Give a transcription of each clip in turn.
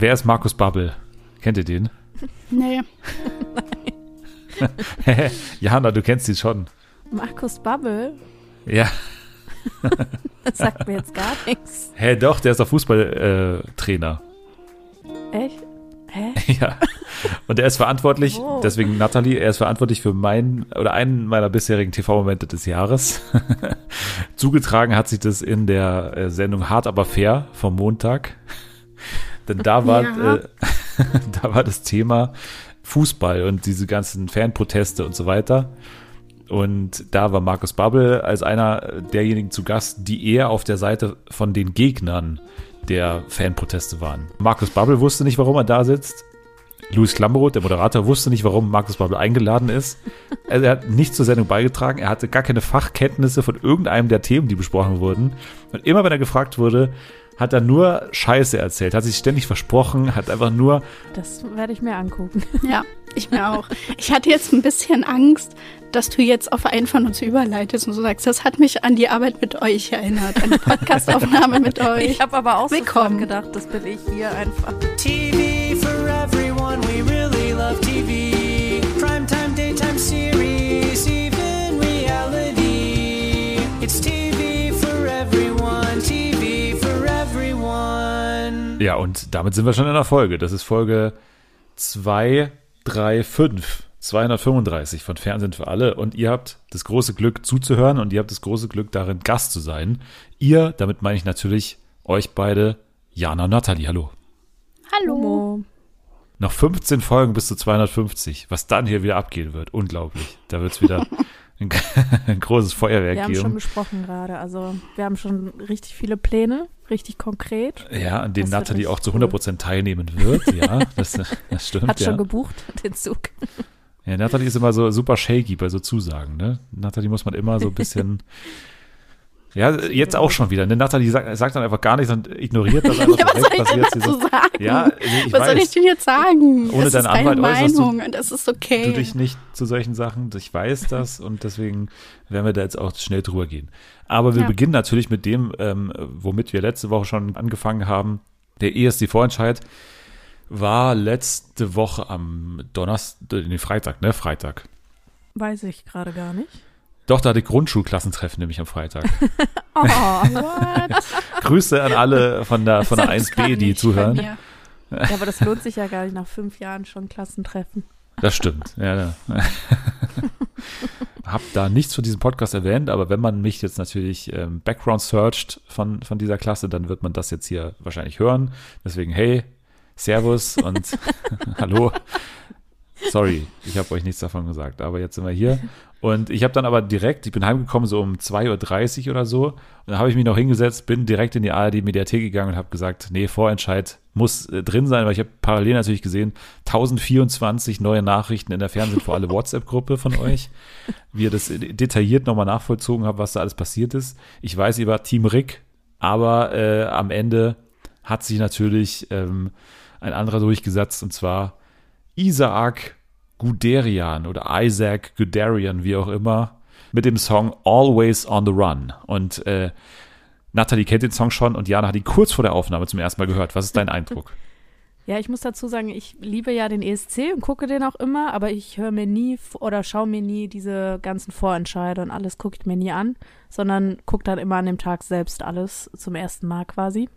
wer ist Markus Babbel? Kennt ihr den? Nee. Jana, du kennst ihn schon. Markus Babbel? Ja. das sagt mir jetzt gar nichts. Hä, doch, der ist doch Fußballtrainer. Äh, Echt? Hä? Ja. Und er ist verantwortlich, Oh. deswegen Nathalie, er ist verantwortlich für meinen oder einen meiner bisherigen TV-Momente des Jahres. Zugetragen hat sich das in der äh, Sendung Hart aber fair vom Montag. Denn da war, Ja. äh, da war das Thema Fußball und diese ganzen Fanproteste und so weiter. Und da war Markus Babbel als einer derjenigen zu Gast, die eher auf der Seite von den Gegnern der Fanproteste waren. Markus Babbel wusste nicht, warum er da sitzt. Louis Klammeroth, der Moderator, wusste nicht, warum Markus Babbel eingeladen ist. Also er hat nichts zur Sendung beigetragen. Er hatte gar keine Fachkenntnisse von irgendeinem der Themen, die besprochen wurden. Und immer wenn er gefragt wurde, hat er nur Scheiße erzählt, hat sich ständig versprochen, hat einfach nur Das werde ich mir angucken. Ja, ich mir auch. Ich hatte jetzt ein bisschen Angst, dass du jetzt auf einen von uns überleitest und so sagst, das hat mich an die Arbeit mit euch erinnert, an die Podcastaufnahme mit euch. Ich habe aber auch Willkommen. sofort gedacht, das bin ich hier einfach. TV for everyone, we really Ja, und damit sind wir schon in der Folge. Das ist Folge 235, 235 von Fernsehen für alle. Und ihr habt das große Glück zuzuhören und ihr habt das große Glück darin, Gast zu sein. Ihr, damit meine ich natürlich euch beide, Jana und Nathalie. Hallo. Hallo. Noch 15 Folgen bis zu 250. Was dann hier wieder abgehen wird. Unglaublich. Da wird es wieder ein, ein großes Feuerwerk Wir haben schon geben. besprochen gerade. Also wir haben schon richtig viele Pläne, richtig konkret. Ja, an denen Nathalie auch zu 100% teilnehmen wird. Ja, das, das stimmt. Hat ja. schon gebucht, den Zug. Ja, Nathalie ist immer so super shaky bei so Zusagen, ne? Nathalie muss man immer so ein bisschen. ja, jetzt auch schon wieder. Ne? Nathalie sagt, sagt dann einfach gar nichts und ignoriert das einfach Ja, was soll ich denn dazu so. sagen? Ja, nee, ich was soll ich weiß. denn jetzt sagen? Ohne es ist deinen deine Anwalt äußerst du- Meinung und es ist okay. Du dich nicht zu solchen Sachen. Ich weiß das und deswegen werden wir da jetzt auch schnell drüber gehen. Aber wir Ja. beginnen natürlich mit dem, ähm, womit wir letzte Woche schon angefangen haben. Der ESC-Vorentscheid war letzte Woche am Donnerstag, nee, Freitag, ne? Freitag. Weiß ich gerade gar nicht. Doch, da hatte ich Grundschulklassentreffen nämlich am Freitag. Oh, Grüße an alle von der, von der Das kann 1b, die zuhören. ja, aber das lohnt sich ja gar nicht nach fünf Jahren schon Klassentreffen. Das stimmt. Ja, ja. Hab da nichts von diesem Podcast erwähnt, aber wenn man mich jetzt natürlich ähm, Background searcht von, von dieser Klasse, dann wird man das jetzt hier wahrscheinlich hören. Deswegen, hey, Servus und Hallo. Sorry, ich habe euch nichts davon gesagt, aber jetzt sind wir hier. Und ich habe dann aber direkt, ich bin heimgekommen so um 2.30 Uhr oder so. Und dann habe ich mich noch hingesetzt, bin direkt in die ARD-Mediathek gegangen und habe gesagt, nee, Vorentscheid muss äh, drin sein, weil ich habe parallel natürlich gesehen, 1024 neue Nachrichten in der Fernsehen vor alle WhatsApp-Gruppe von euch, wie ihr das detailliert nochmal nachvollzogen habt, was da alles passiert ist. Ich weiß, ihr wart Team Rick, aber äh, am Ende hat sich natürlich ähm, ein anderer durchgesetzt und zwar Isaac Guderian oder Isaac Guderian, wie auch immer, mit dem Song Always on the Run. Und äh, Natalie kennt den Song schon und Jana hat ihn kurz vor der Aufnahme zum ersten Mal gehört. Was ist dein Eindruck? Ja, ich muss dazu sagen, ich liebe ja den ESC und gucke den auch immer, aber ich höre mir nie oder schaue mir nie diese ganzen Vorentscheide und alles gucke ich mir nie an, sondern gucke dann immer an dem Tag selbst alles zum ersten Mal quasi.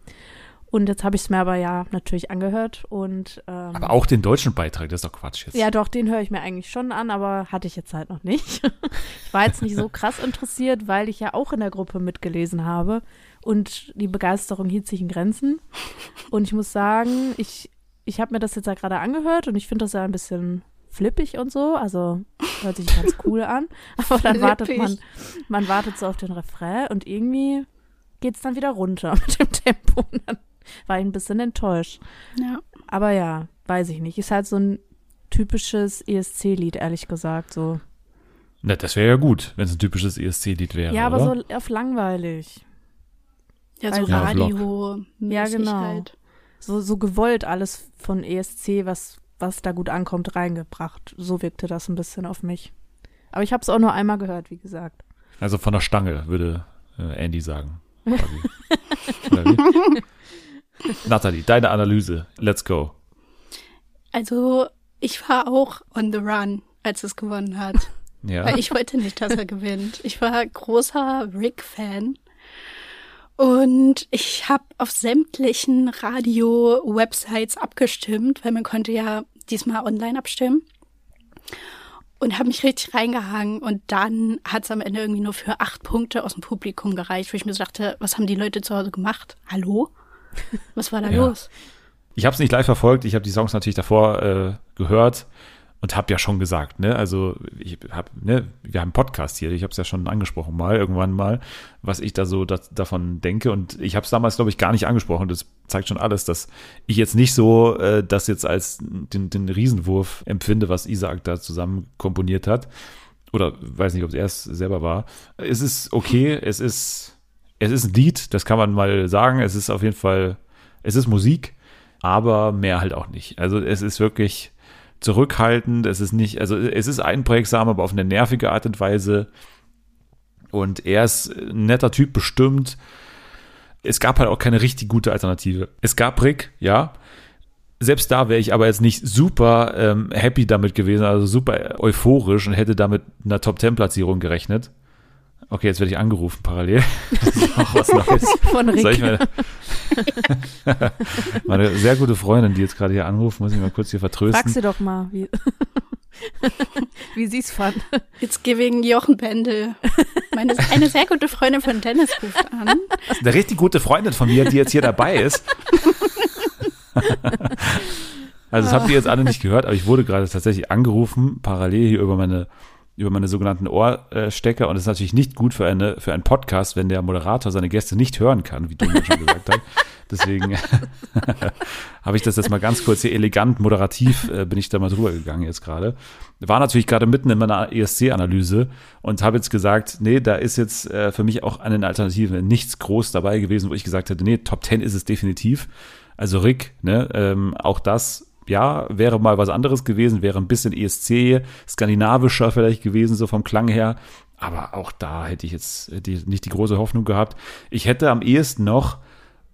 Und jetzt habe ich es mir aber ja natürlich angehört und ähm, Aber auch den deutschen Beitrag, das ist doch Quatsch jetzt. ja, doch, den höre ich mir eigentlich schon an, aber hatte ich jetzt halt noch nicht. ich war jetzt nicht so krass interessiert, weil ich ja auch in der Gruppe mitgelesen habe und die Begeisterung hielt sich in Grenzen. Und ich muss sagen, ich, ich habe mir das jetzt ja gerade angehört und ich finde das ja ein bisschen flippig und so, also hört sich ganz cool an. Aber dann wartet Flippig. man, man wartet so auf den Refrain und irgendwie geht es dann wieder runter mit dem Tempo. Und dann war ich ein bisschen enttäuscht. Ja. Aber ja, weiß ich nicht. Ist halt so ein typisches ESC-Lied, ehrlich gesagt. So. Na, das wäre ja gut, wenn es ein typisches ESC-Lied wäre. ja, aber oder? so auf langweilig. Ja, so Ja, radio Ja, genau. Halt. So, so gewollt alles von ESC, was, was da gut ankommt, reingebracht. So wirkte das ein bisschen auf mich. Aber ich habe es auch nur einmal gehört, wie gesagt. Also von der Stange, würde äh, Andy sagen. Nathalie, deine Analyse. Let's go. Also, ich war auch on the run, als es gewonnen hat. Ja. Weil ich wollte nicht, dass er gewinnt. Ich war großer Rick-Fan. Und ich habe auf sämtlichen Radio-Websites abgestimmt, weil man konnte ja diesmal online abstimmen. Und habe mich richtig reingehangen. Und dann hat es am Ende irgendwie nur für acht Punkte aus dem Publikum gereicht, wo ich mir so dachte, was haben die Leute zu Hause gemacht? Hallo? Was war da Ja. los? Ich habe es nicht live verfolgt, ich habe die Songs natürlich davor äh, gehört und habe ja schon gesagt, ne, also ich habe, ne, wir haben einen Podcast hier, ich habe es ja schon angesprochen mal, irgendwann mal, was ich da so das, davon denke und ich habe es damals, glaube ich, gar nicht angesprochen, das zeigt schon alles, dass ich jetzt nicht so äh, das jetzt als den, den Riesenwurf empfinde, was Isaac da zusammen komponiert hat oder weiß nicht, ob es selber war. Es ist okay, es ist, es ist ein Lied, das kann man mal sagen, es ist auf jeden Fall, es ist Musik, aber mehr halt auch nicht. Also es ist wirklich zurückhaltend, es ist nicht, also es ist einprägsam, aber auf eine nervige Art und Weise. Und er ist ein netter Typ bestimmt. Es gab halt auch keine richtig gute Alternative. Es gab Rick, ja. Selbst da wäre ich aber jetzt nicht super ähm, happy damit gewesen, also super euphorisch und hätte damit einer Top-10-Platzierung gerechnet. Okay, jetzt werde ich angerufen parallel. Das ist auch was Neues. Von Rick. Soll ich meine, meine sehr gute Freundin, die jetzt gerade hier anruft, muss ich mal kurz hier Frag vertrösten. sie doch mal, wie, wie sie es fand. It's giving Jochen Bendel. Meine, eine sehr gute Freundin von Dennis ruft an. Eine richtig gute Freundin von mir, die jetzt hier dabei ist. Also das habt ihr jetzt alle nicht gehört, aber ich wurde gerade tatsächlich angerufen, parallel hier über meine über meine sogenannten Ohrstecker und das ist natürlich nicht gut für eine für einen Podcast, wenn der Moderator seine Gäste nicht hören kann, wie Dominik schon gesagt hat. Deswegen habe ich das jetzt mal ganz kurz hier elegant moderativ äh, bin ich da mal drüber gegangen jetzt gerade. War natürlich gerade mitten in meiner ESC-Analyse und habe jetzt gesagt, nee, da ist jetzt äh, für mich auch eine Alternative nichts groß dabei gewesen, wo ich gesagt hätte, nee, Top 10 ist es definitiv. Also Rick, ne, ähm, auch das, ja, wäre mal was anderes gewesen, wäre ein bisschen ESC, skandinavischer vielleicht gewesen, so vom Klang her. Aber auch da hätte ich jetzt nicht die große Hoffnung gehabt. Ich hätte am ehesten noch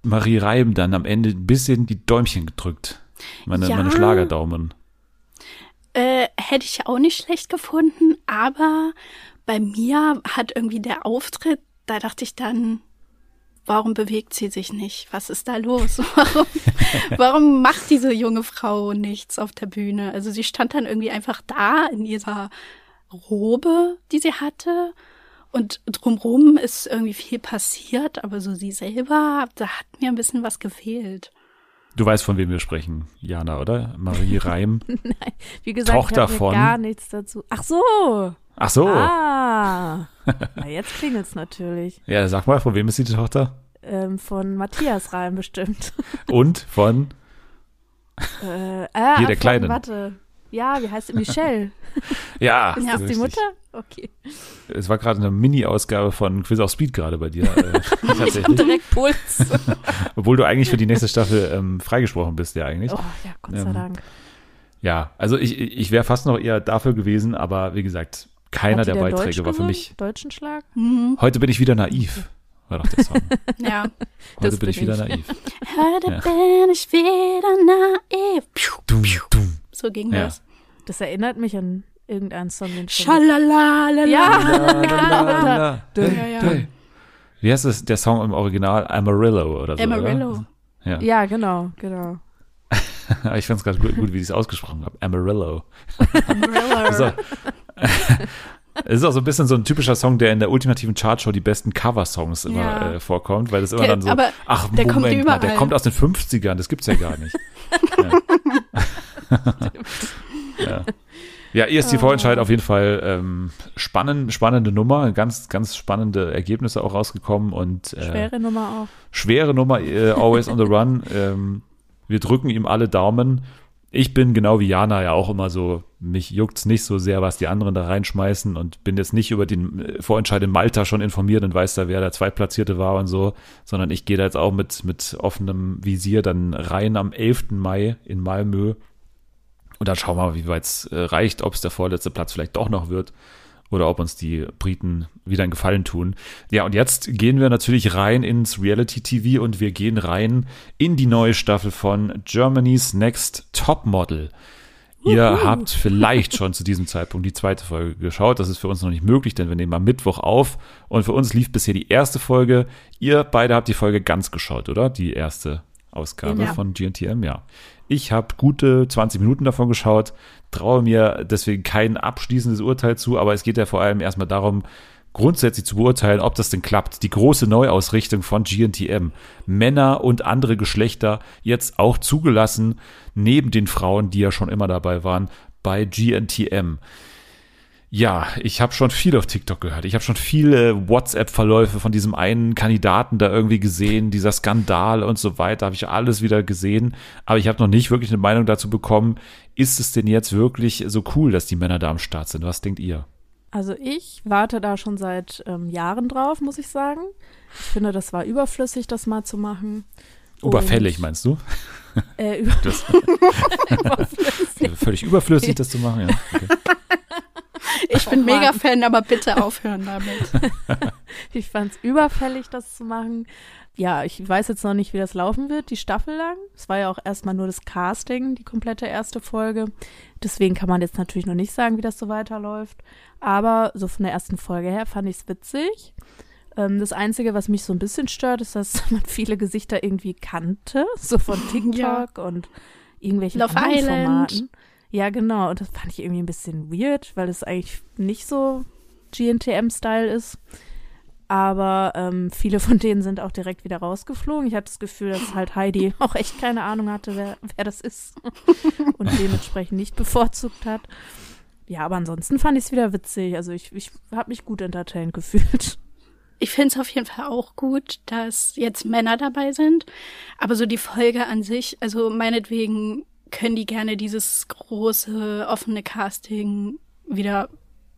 Marie Reim dann am Ende ein bisschen die Däumchen gedrückt. Meine, Ja. meine Schlagerdaumen. Äh, hätte ich auch nicht schlecht gefunden, aber bei mir hat irgendwie der Auftritt, da dachte ich dann, warum bewegt sie sich nicht? Was ist da los? Warum, warum macht diese junge Frau nichts auf der Bühne? Also sie stand dann irgendwie einfach da in ihrer Robe, die sie hatte. Und drumrum ist irgendwie viel passiert, aber so sie selber, da hat mir ein bisschen was gefehlt. Du weißt, von wem wir sprechen, Jana, oder? Marie Reim. Wie gesagt, Tochter ich von- gar nichts dazu. Ach so. Ach so. Ah. Na, jetzt klingelt's natürlich. Ja, sag mal, von wem ist die Tochter? Ähm, von Matthias Reim bestimmt. Und von Äh, äh, Hier, der von- Kleinen. Warte. Ja, wie heißt sie? Michelle. Ja, Ist das die richtig. Mutter? Okay. Es war gerade eine Mini-Ausgabe von Quiz auf Speed gerade bei dir. Äh, tatsächlich. Direkt Puls. Obwohl du eigentlich für die nächste Staffel ähm, freigesprochen bist, ja eigentlich. Oh ja, Gott sei Ähm, Dank. Ja, also ich, ich wäre fast noch eher dafür gewesen, aber wie gesagt, keiner die der Beiträge Deutsch war für mich. Deutschen Schlag? Mhm. Heute bin ich wieder naiv, war doch der Song. Ja. Heute Das bin ich wieder ich. naiv. Heute Ja. bin ich wieder naiv. Piu, Dum, dum. So ging Ja. das. Das erinnert mich an irgendeinen Song, den Schalalala. Ja. La, la. Ja, ja. Wie heißt das, der Song im Original? Amarillo oder so, Amarillo. oder? Ja. Ja, genau, genau. ich fand es gerade gut, gut, wie ich es ausgesprochen habe. Amarillo. Amarillo. So. Es ist auch so ein bisschen so ein typischer Song, der in der ultimativen Chartshow die besten Cover-Songs immer Ja. äh, vorkommt, weil das immer Der- dann so, aber ach, der kommt Moment mal, der kommt aus den 50ern, das gibt's ja gar nicht. ja. Ja. Ja, ESC-Vorentscheid auf jeden Fall ähm, spannend, spannende Nummer, ganz, ganz spannende Ergebnisse auch rausgekommen und äh, Schwere Nummer auch. schwere Nummer, äh, always on the run. Ähm, wir drücken ihm alle Daumen. Ich bin genau wie Jana ja auch immer so, mich juckt's nicht so sehr, was die anderen da reinschmeißen und bin jetzt nicht über den äh, Vorentscheid in Malta schon informiert und weiß da, wer der Zweitplatzierte war und so, sondern ich gehe da jetzt auch mit, mit offenem Visier dann rein am 11. Mai in Malmö und dann schauen wir mal, wie weit es äh, reicht, ob es der vorletzte Platz vielleicht doch noch wird oder ob uns die Briten wieder einen Gefallen tun. Ja, und jetzt gehen wir natürlich rein ins Reality TV und wir gehen rein in die neue Staffel von Germany's Next Top Model. Ihr habt vielleicht schon zu diesem Zeitpunkt die zweite Folge geschaut. Das ist für uns noch nicht möglich, denn wir nehmen am Mittwoch auf. Und für uns lief bisher die erste Folge. Ihr beide habt die Folge ganz geschaut, oder? Die erste Ausgabe Ja. von GNTM, ja. Ich habe gute 20 Minuten davon geschaut, traue mir deswegen kein abschließendes Urteil zu, aber es geht ja vor allem erstmal darum, grundsätzlich zu beurteilen, ob das denn klappt. Die große Neuausrichtung von GNTM. Männer und andere Geschlechter jetzt auch zugelassen, neben den Frauen, die ja schon immer dabei waren, bei GNTM. Ja, ich habe schon viel auf TikTok gehört. Ich habe schon viele WhatsApp-Verläufe von diesem einen Kandidaten da irgendwie gesehen, dieser Skandal und so weiter, habe ich alles wieder gesehen. Aber ich habe noch nicht wirklich eine Meinung dazu bekommen, ist es denn jetzt wirklich so cool, dass die Männer da am Start sind? Was denkt ihr? Also ich warte da schon seit ähm, Jahren drauf, muss ich sagen. Ich finde, das war überflüssig, das mal zu machen. Oberfällig, Und, meinst du? Äh, über Das überflüssig. völlig überflüssig, das zu machen, ja. Okay. Ich bin Oh mega. Fan, aber bitte aufhören damit. Ich fand es überfällig, das zu machen. Ja, ich weiß jetzt noch nicht, wie das laufen wird, die Staffel lang. Es war ja auch erstmal nur das Casting, die komplette erste Folge. Deswegen kann man jetzt natürlich noch nicht sagen, wie das so weiterläuft. Aber so von der ersten Folge her fand ich es witzig. Ähm, das Einzige, was mich so ein bisschen stört, ist, dass man viele Gesichter irgendwie kannte, so von TikTok und irgendwelchen Love anderen Island. Formaten. Ja, genau. Und das fand ich irgendwie ein bisschen weird, weil es eigentlich nicht so GNTM-Style ist. Aber ähm, viele von denen sind auch direkt wieder rausgeflogen. Ich hatte das Gefühl, dass halt Heidi auch echt keine Ahnung hatte, wer, wer das ist und dementsprechend nicht bevorzugt hat. Ja, aber ansonsten fand ich es wieder witzig. Also ich, ich habe mich gut entertained gefühlt. Ich finde es auf jeden Fall auch gut, dass jetzt Männer dabei sind. Aber so die Folge an sich, also meinetwegen können die gerne dieses große, offene Casting wieder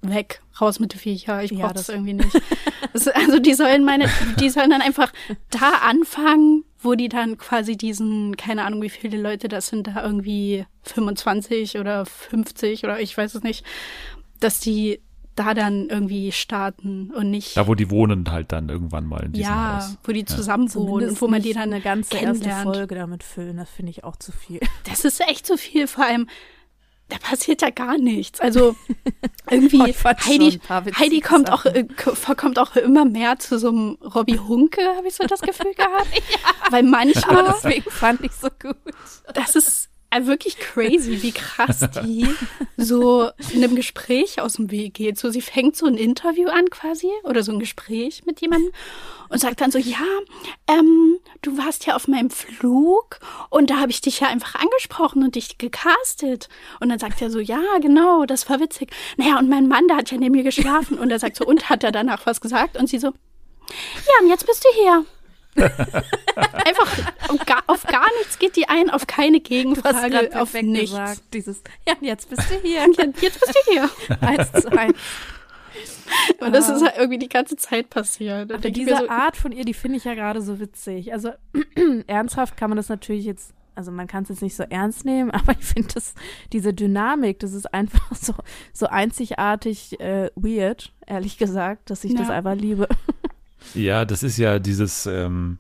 weg, raus mit den Viecher. Ich Ja, brauche das- das irgendwie nicht. Das, also die sollen meine, die sollen dann einfach da anfangen, wo die dann quasi diesen, keine Ahnung, wie viele Leute das sind, da irgendwie 25 oder 50 oder ich weiß es nicht, dass die da dann irgendwie starten und nicht Da, wo die wohnen halt dann irgendwann mal in diesem ja, Haus. wo die zusammen wohnen Zumindest und wo man die dann eine ganze erste. Folge damit füllen. Das finde ich auch zu viel. Das ist echt so viel, vor allem, da passiert ja gar nichts. Also irgendwie, Heidi, Heidi kommt auch, Sachen. äh, ko- kommt auch immer mehr zu so einem Robbie Hunke, habe ich so das Gefühl gehabt. Weil manchmal, Aber deswegen fand ich so gut. das ist wirklich crazy, wie krass die so in einem Gespräch aus dem Weg geht. So, sie fängt so ein Interview an quasi oder so ein Gespräch mit jemandem und sagt dann so, ja, ähm, du warst ja auf meinem Flug und da habe ich dich ja einfach angesprochen und dich gecastet. Und dann sagt er so, ja, genau, das war witzig. Naja, und mein Mann, der hat ja neben mir geschlafen. Und er sagt so, und hat er danach was gesagt? Und sie so, ja, und jetzt bist du hier. Einfach auf gar, auf gar nichts geht die ein, auf keine Gegenfrage, auf nichts. gesagt. Dieses, ja, jetzt bist du hier. Jetzt, bist du hier. eins zu eins. Und das Ah. ist halt irgendwie die ganze Zeit passiert. Aber diese so, Art von ihr, die finde ich ja gerade so witzig. Also ernsthaft kann man das natürlich jetzt, also man kann es jetzt nicht so ernst nehmen, aber ich finde das, diese Dynamik, das ist einfach so, so einzigartig äh, weird, ehrlich gesagt, dass ich das Ja. einfach liebe. Ja, das ist ja dieses, ähm,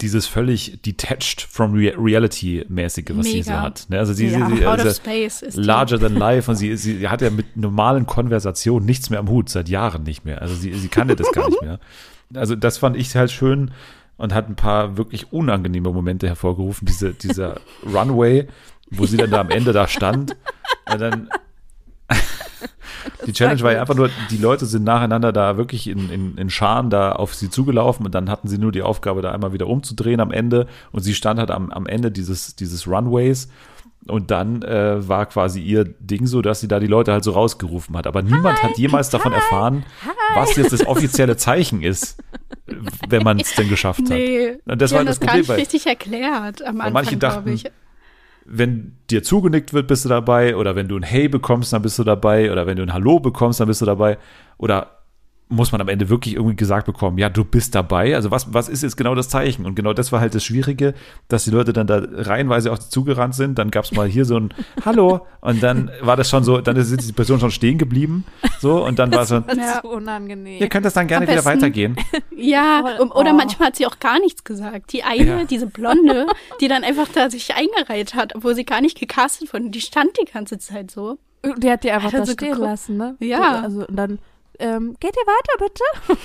dieses völlig detached from rea reality-mäßige, was sie so Mega. hat. Ne? Also sie, Ja, sie, sie out also of space ist larger than life und sie, sie hat ja mit normalen Konversationen nichts mehr am Hut, seit Jahren nicht mehr. Also sie, sie kannte das gar nicht mehr. Also das fand ich halt schön und hat ein paar wirklich unangenehme Momente hervorgerufen. Diese, dieser Runway, wo sie dann da am Ende da stand. Und dann die Challenge war ja einfach nur, die Leute sind nacheinander da wirklich in, in, in Scharen da auf sie zugelaufen und dann hatten sie nur die Aufgabe, da einmal wieder umzudrehen am Ende und sie stand halt am, am Ende dieses, dieses Runways und dann äh, war quasi ihr Ding so, dass sie da die Leute halt so rausgerufen hat. Aber niemand hat jemals davon erfahren, was jetzt das offizielle Zeichen ist, wenn man es denn geschafft hat. Nee, Und das die war das das gar Problem, nicht weil- richtig erklärt am Anfang, manche dachten, ich. Wenn dir zugenickt wird, bist du dabei. Oder wenn du ein Hey bekommst, dann bist du dabei. Oder wenn du ein Hallo bekommst, dann bist du dabei. Oder muss man am Ende wirklich irgendwie gesagt bekommen, ja, du bist dabei. Also was, was ist jetzt genau das Zeichen? Und genau das war halt das Schwierige, dass die Leute dann da reihenweise auch zugerannt sind. Dann gab es mal hier so ein Hallo und dann war das schon so, dann ist die Person schon stehen geblieben. So, und dann war so, Das Ja. ist so unangenehm. ihr könnt das dann gerne wieder weitergehen. Ja, um, oder Oh. manchmal hat sie auch gar nichts gesagt. Die eine, Ja. diese Blonde, die dann einfach da sich eingereiht hat, obwohl sie gar nicht gecastet wurde. Die stand die ganze Zeit so. Die hat die einfach Hat er da so stehen geguckt? lassen, ne? Ja. Also, und dann, ähm, geht ihr weiter,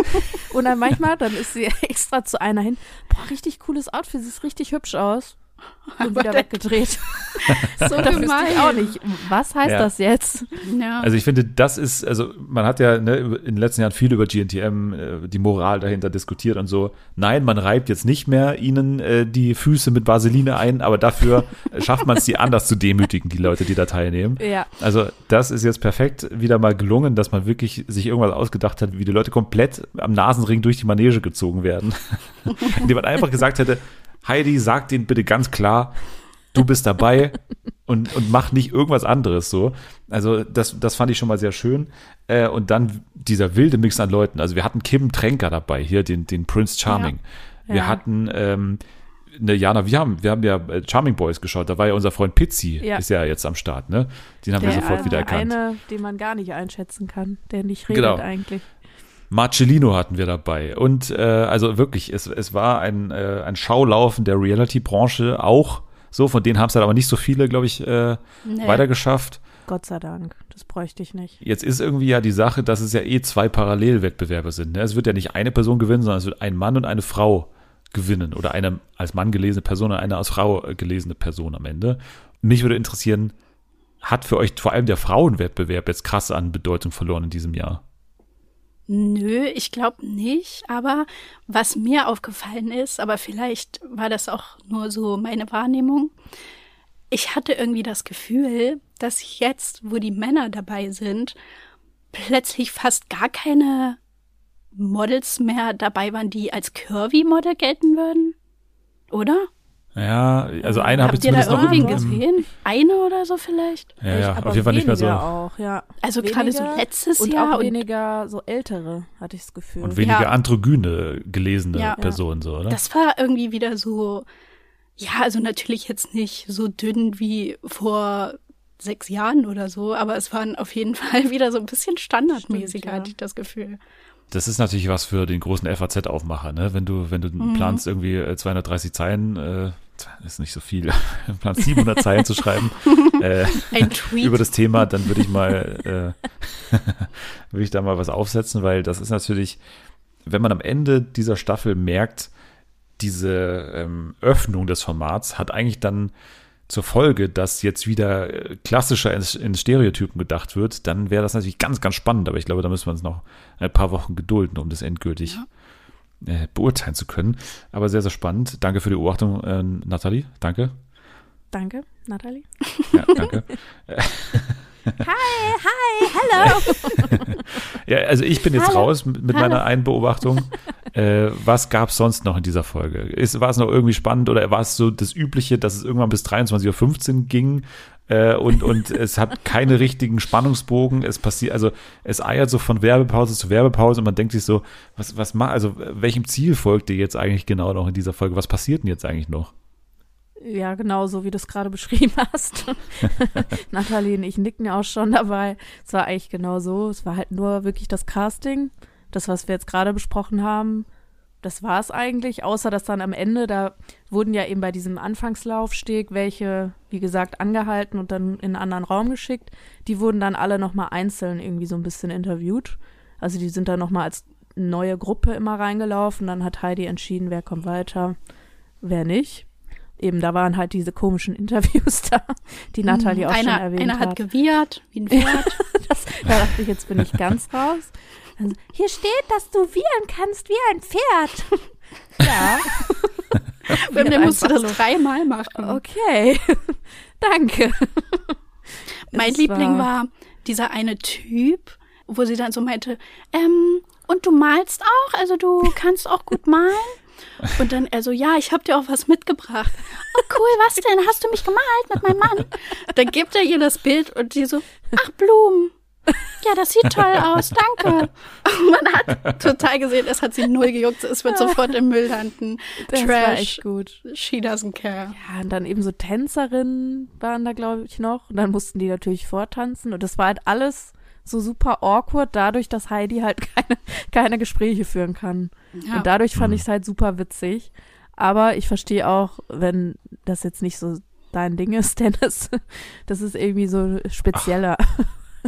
bitte? und dann manchmal, dann ist sie extra zu einer hin. Boah, richtig cooles Outfit, sieht richtig hübsch aus. Und Aber wieder der- weggedreht. So da wüsste ich auch nicht. Was heißt Ja. das jetzt? Ja. Also ich finde, das ist, also man hat ja ne, in den letzten Jahren viel über GNTM, äh, die Moral dahinter diskutiert und so. Nein, man reibt jetzt nicht mehr ihnen äh, die Füße mit Vaseline ein, aber dafür äh, schafft man es, die anders zu demütigen, die Leute, die da teilnehmen. Ja. Also das ist jetzt perfekt wieder mal gelungen, dass man wirklich sich irgendwas ausgedacht hat, wie die Leute komplett am Nasenring durch die Manege gezogen werden. Indem man einfach gesagt hätte, Heidi, sag denen bitte ganz klar, du bist dabei und, und mach nicht irgendwas anderes so. Also das, das fand ich schon mal sehr schön. Äh, und dann dieser wilde Mix an Leuten. Also wir hatten Kim Tränker dabei, hier den, den Prince Charming. Wir Ja. hatten ähm, ne, Jana, wir haben, wir haben ja äh, Charming Boys geschaut. Da war ja unser Freund Pizzi, Ja. ist ja jetzt am Start, ne? Den haben wir Der, sofort äh, wieder erkannt. eine, den man gar nicht einschätzen kann, der nicht redet Genau. eigentlich. Marcellino hatten wir dabei. Und äh, also wirklich, es, es war ein, äh, ein Schaulaufen der Reality-Branche auch so. Von denen haben es halt aber nicht so viele, glaube ich, äh, Nee. weitergeschafft. Gott sei Dank. Das bräuchte ich nicht. Jetzt ist irgendwie ja die Sache, dass es ja eh zwei Parallelwettbewerbe sind. Ne? Es wird ja nicht eine Person gewinnen, sondern es wird ein Mann und eine Frau gewinnen. Oder eine als Mann gelesene Person und eine als Frau äh, gelesene Person am Ende. Mich würde interessieren, hat für euch vor allem der Frauenwettbewerb jetzt krass an Bedeutung verloren in diesem Jahr? Nö, ich glaube nicht. Aber was mir aufgefallen ist, aber vielleicht war das auch nur so meine Wahrnehmung. Ich hatte irgendwie das Gefühl, dass jetzt, wo die Männer dabei sind, plötzlich fast gar keine Models mehr dabei waren, die als Curvy-Model gelten würden. Oder? Ja, also eine habe ich Habt ihr da zumindest noch im, gesehen? Eine oder so vielleicht? Ja, ja, aber auf jeden Fall nicht mehr so. Auch, ja. Also gerade so letztes und Jahr auch und weniger so ältere, hatte ich das Gefühl. Und weniger Ja. androgyne gelesene Ja. Personen, so, oder? Das war irgendwie wieder so, ja, also natürlich jetzt nicht so dünn wie vor sechs Jahren oder so, aber es waren auf jeden Fall wieder so ein bisschen standardmäßiger, Stimmt, ja. hatte ich das Gefühl. Das ist natürlich was für den großen FAZ-Aufmacher, ne? Wenn du, wenn du Mhm. planst, irgendwie äh, 230 Zeilen, äh, ist nicht so viel, planst 700 Zeilen zu schreiben, äh, über das Thema, dann würde ich mal, äh, würde ich da mal was aufsetzen, weil das ist natürlich, wenn man am Ende dieser Staffel merkt, diese ähm, Öffnung des Formats hat eigentlich dann zur Folge, dass jetzt wieder äh, klassischer in, Stereotypen gedacht wird, dann wäre das natürlich ganz, ganz spannend. Aber ich glaube, da müssen wir uns noch ein paar Wochen gedulden, um das endgültig äh, beurteilen zu können. Aber sehr, sehr spannend. Danke für die Beobachtung, äh, Nathalie. Danke. Danke, Nathalie. Ja, danke. Hi, hi, hello. Ja, also ich bin jetzt Hallo. raus mit, mit meiner einen Beobachtung. Äh, was gab es sonst noch in dieser Folge? Ist, war es noch irgendwie spannend oder war es so das Übliche, dass es irgendwann bis 23.15 Uhr ging äh, und, und es hat keine richtigen Spannungsbogen? Es passiert, also es eiert so von Werbepause zu Werbepause und man denkt sich so, was, was macht, also welchem Ziel folgt ihr jetzt eigentlich genau noch in dieser Folge? Was passiert denn jetzt eigentlich noch? Ja, genau so, wie du es gerade beschrieben hast. Nathalie und ich nicken auch schon dabei. Es war eigentlich genau so. Es war halt nur wirklich das Casting. Das, was wir jetzt gerade besprochen haben, das war es eigentlich. Außer, dass dann am Ende, da wurden ja eben bei diesem Anfangslaufsteg welche, wie gesagt, angehalten und dann in einen anderen Raum geschickt. Die wurden dann alle nochmal einzeln irgendwie so ein bisschen interviewt. Also die sind dann nochmal als neue Gruppe immer reingelaufen. Dann hat Heidi entschieden, wer kommt weiter, wer nicht eben, da waren halt diese komischen Interviews da, die Nathalie auch einer, schon erwähnt einer hat hat. gewiehert, wie ein Pferd. Das, da dachte ich, jetzt bin ich ganz raus. Also, hier steht, dass du wiehern kannst wie ein Pferd. ja, Und der musste das einfach dreimal machen. okay. Danke. Mein Es Liebling war dieser eine Typ, wo sie dann so meinte, ähm, und du malst auch? Also du kannst auch gut malen? Und dann er so, ja, ich habe dir auch was mitgebracht. Oh cool, was denn? Hast du mich gemalt mit meinem Mann? Dann gibt er ihr das Bild und die so, ach Blumen. Ja, das sieht toll aus, danke. Man hat total gesehen, es hat sie null gejuckt, es wird sofort im Müll landen. Das war Trash, echt gut. she doesn't care. Ja, und dann eben so Tänzerinnen waren da, glaube ich, noch. Und dann mussten die natürlich vortanzen. Und das war halt alles so super awkward, dadurch, dass Heidi halt keine, keine Gespräche führen kann. Ja. Und dadurch fand ich es halt super witzig. Aber ich verstehe auch, wenn das jetzt nicht so dein Ding ist, Dennis, das ist irgendwie so spezieller,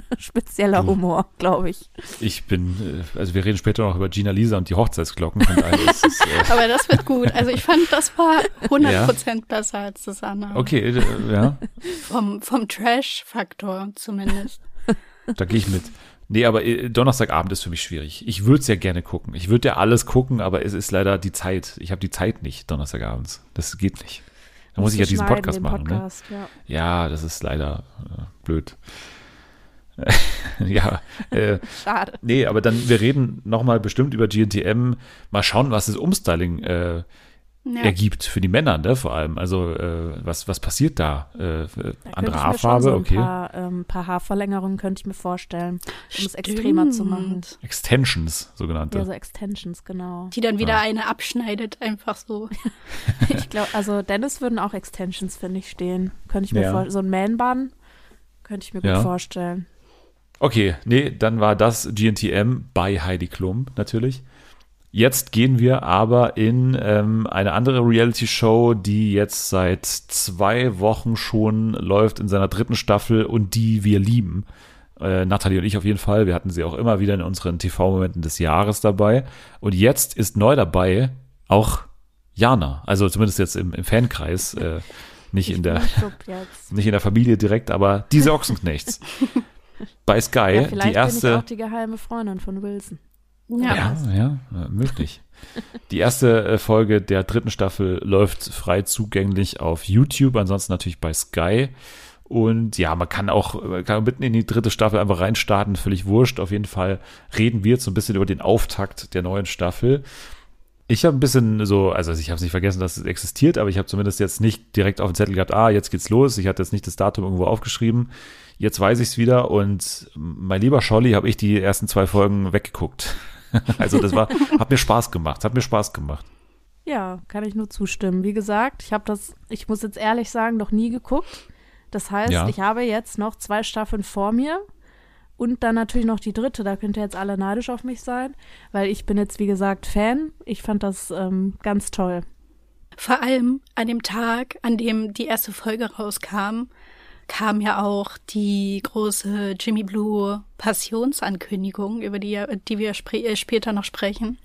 spezieller Du. Humor, glaube ich. Ich bin, äh, also wir reden später noch über Gina Lisa und die Hochzeitsglocken. Von daher ist es, äh, Aber das wird gut. Also ich fand, das war 100% besser als das andere. okay, äh, ja, Vom, vom Trash-Faktor zumindest. da gehe ich mit. Nee, aber Donnerstagabend ist für mich schwierig. Ich würde es ja gerne gucken. Ich würde ja alles gucken, aber es ist leider die Zeit. Ich habe die Zeit nicht Donnerstagabends. Das geht nicht. Da muss ich ja diesen Podcast machen. Ne? Podcast, ja. Ja, das ist leider äh, blöd. ja, äh, Schade. nee, aber dann, wir reden nochmal bestimmt über GNTM. Mal schauen, was das Umstyling äh, Ja. ergibt für die Männer, ne, vor allem. Also, äh, was, was passiert da? Äh, Da andere könnte ich mir schon Haarfarbe, so ein okay. Paar, ähm, paar Haarverlängerungen könnte ich mir vorstellen, um es extremer zu machen. Extensions, sogenannte. Ja, so Extensions, genau. Die dann wieder Ja. eine abschneidet, einfach so. Ich glaube, also Dennis würden auch Extensions, finde ich, stehen. Könnte ich mir Ja. vorstellen. So ein Man-Bun könnte ich mir gut vorstellen. Okay, nee, dann war das GNTM bei Heidi Klum natürlich. Jetzt gehen wir aber in ähm, eine andere Reality-Show, die jetzt seit zwei Wochen schon läuft in seiner dritten Staffel und die wir lieben. Äh, Nathalie und ich auf jeden Fall. Wir hatten sie auch immer wieder in unseren TV-Momenten des Jahres dabei. Und jetzt ist neu dabei auch Jana. Also zumindest jetzt im, im Fankreis. Äh, nicht in der nicht in der Familie direkt, aber diese Ochsenknechts. Bei Sky, Ja, vielleicht die bin ich erste. auch die geheime Freundin von Wilson. Ja. Ja, ja, möglich. Die erste äh, Folge der dritten Staffel läuft frei zugänglich auf YouTube, ansonsten natürlich bei Sky. Und ja, man kann auch man kann mitten in die dritte Staffel einfach reinstarten, völlig wurscht. Auf jeden Fall reden wir jetzt so ein bisschen über den Auftakt der neuen Staffel. Ich habe ein bisschen so, also ich habe es nicht vergessen, dass es existiert, aber ich habe zumindest jetzt nicht direkt auf dem Zettel gehabt, ah, jetzt geht's los. Ich hatte jetzt nicht das Datum irgendwo aufgeschrieben. Jetzt weiß ich es wieder und mein lieber Scholli habe ich die ersten zwei Folgen weggeguckt. Also das war, hat mir Spaß gemacht, hat mir Spaß gemacht. Ja, kann ich nur zustimmen. Wie gesagt, ich habe das, ich muss jetzt ehrlich sagen, noch nie geguckt. Das heißt, Ja. ich habe jetzt noch zwei Staffeln vor mir und dann natürlich noch die dritte. Da könnt ihr jetzt alle neidisch auf mich sein, weil ich bin jetzt, wie gesagt, Fan. Ich fand das ähm, ganz toll. Vor allem an dem Tag, an dem die erste Folge rauskam, kam ja auch die große Jimmy Blue Passionsankündigung, über die, die wir spre äh, später noch sprechen.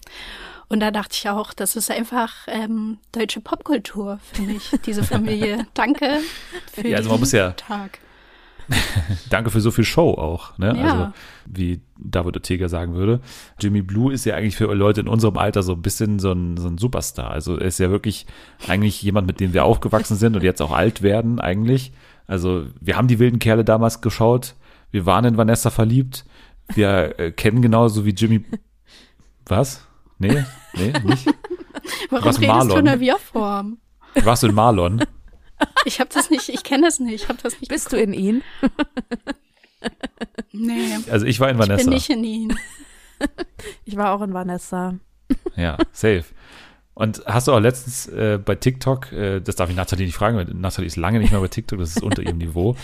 Und da dachte ich auch, das ist einfach ähm, deutsche Popkultur für mich, diese Familie. Danke für Ja, also man muss ja- Tag. Danke für so viel Show auch, ne? Ja. Also, wie David Ortega sagen würde. Jimmy Blue ist ja eigentlich für Leute in unserem Alter so ein bisschen so ein, so ein Superstar. Also er ist ja wirklich eigentlich jemand, mit dem wir aufgewachsen sind und jetzt auch alt werden eigentlich. Also wir haben die wilden Kerle damals geschaut. Wir waren in Vanessa verliebt. Wir äh, kennen genauso wie Jimmy. Was? Nee, nee, nicht. Warum Was, redest Marlon? du in der Wir-Form? Warst du in Marlon? Ich habe das nicht, ich kenne das nicht, ich habe das nicht Bist du in ihn? Nee, Also ich war in ich Vanessa. bin nicht in ihn. Ich war auch in Vanessa. Ja, safe. Und hast du auch letztens äh, bei TikTok, äh, das darf ich Nathalie nicht fragen, weil Nathalie ist lange nicht mehr bei TikTok, das ist unter ihrem Niveau.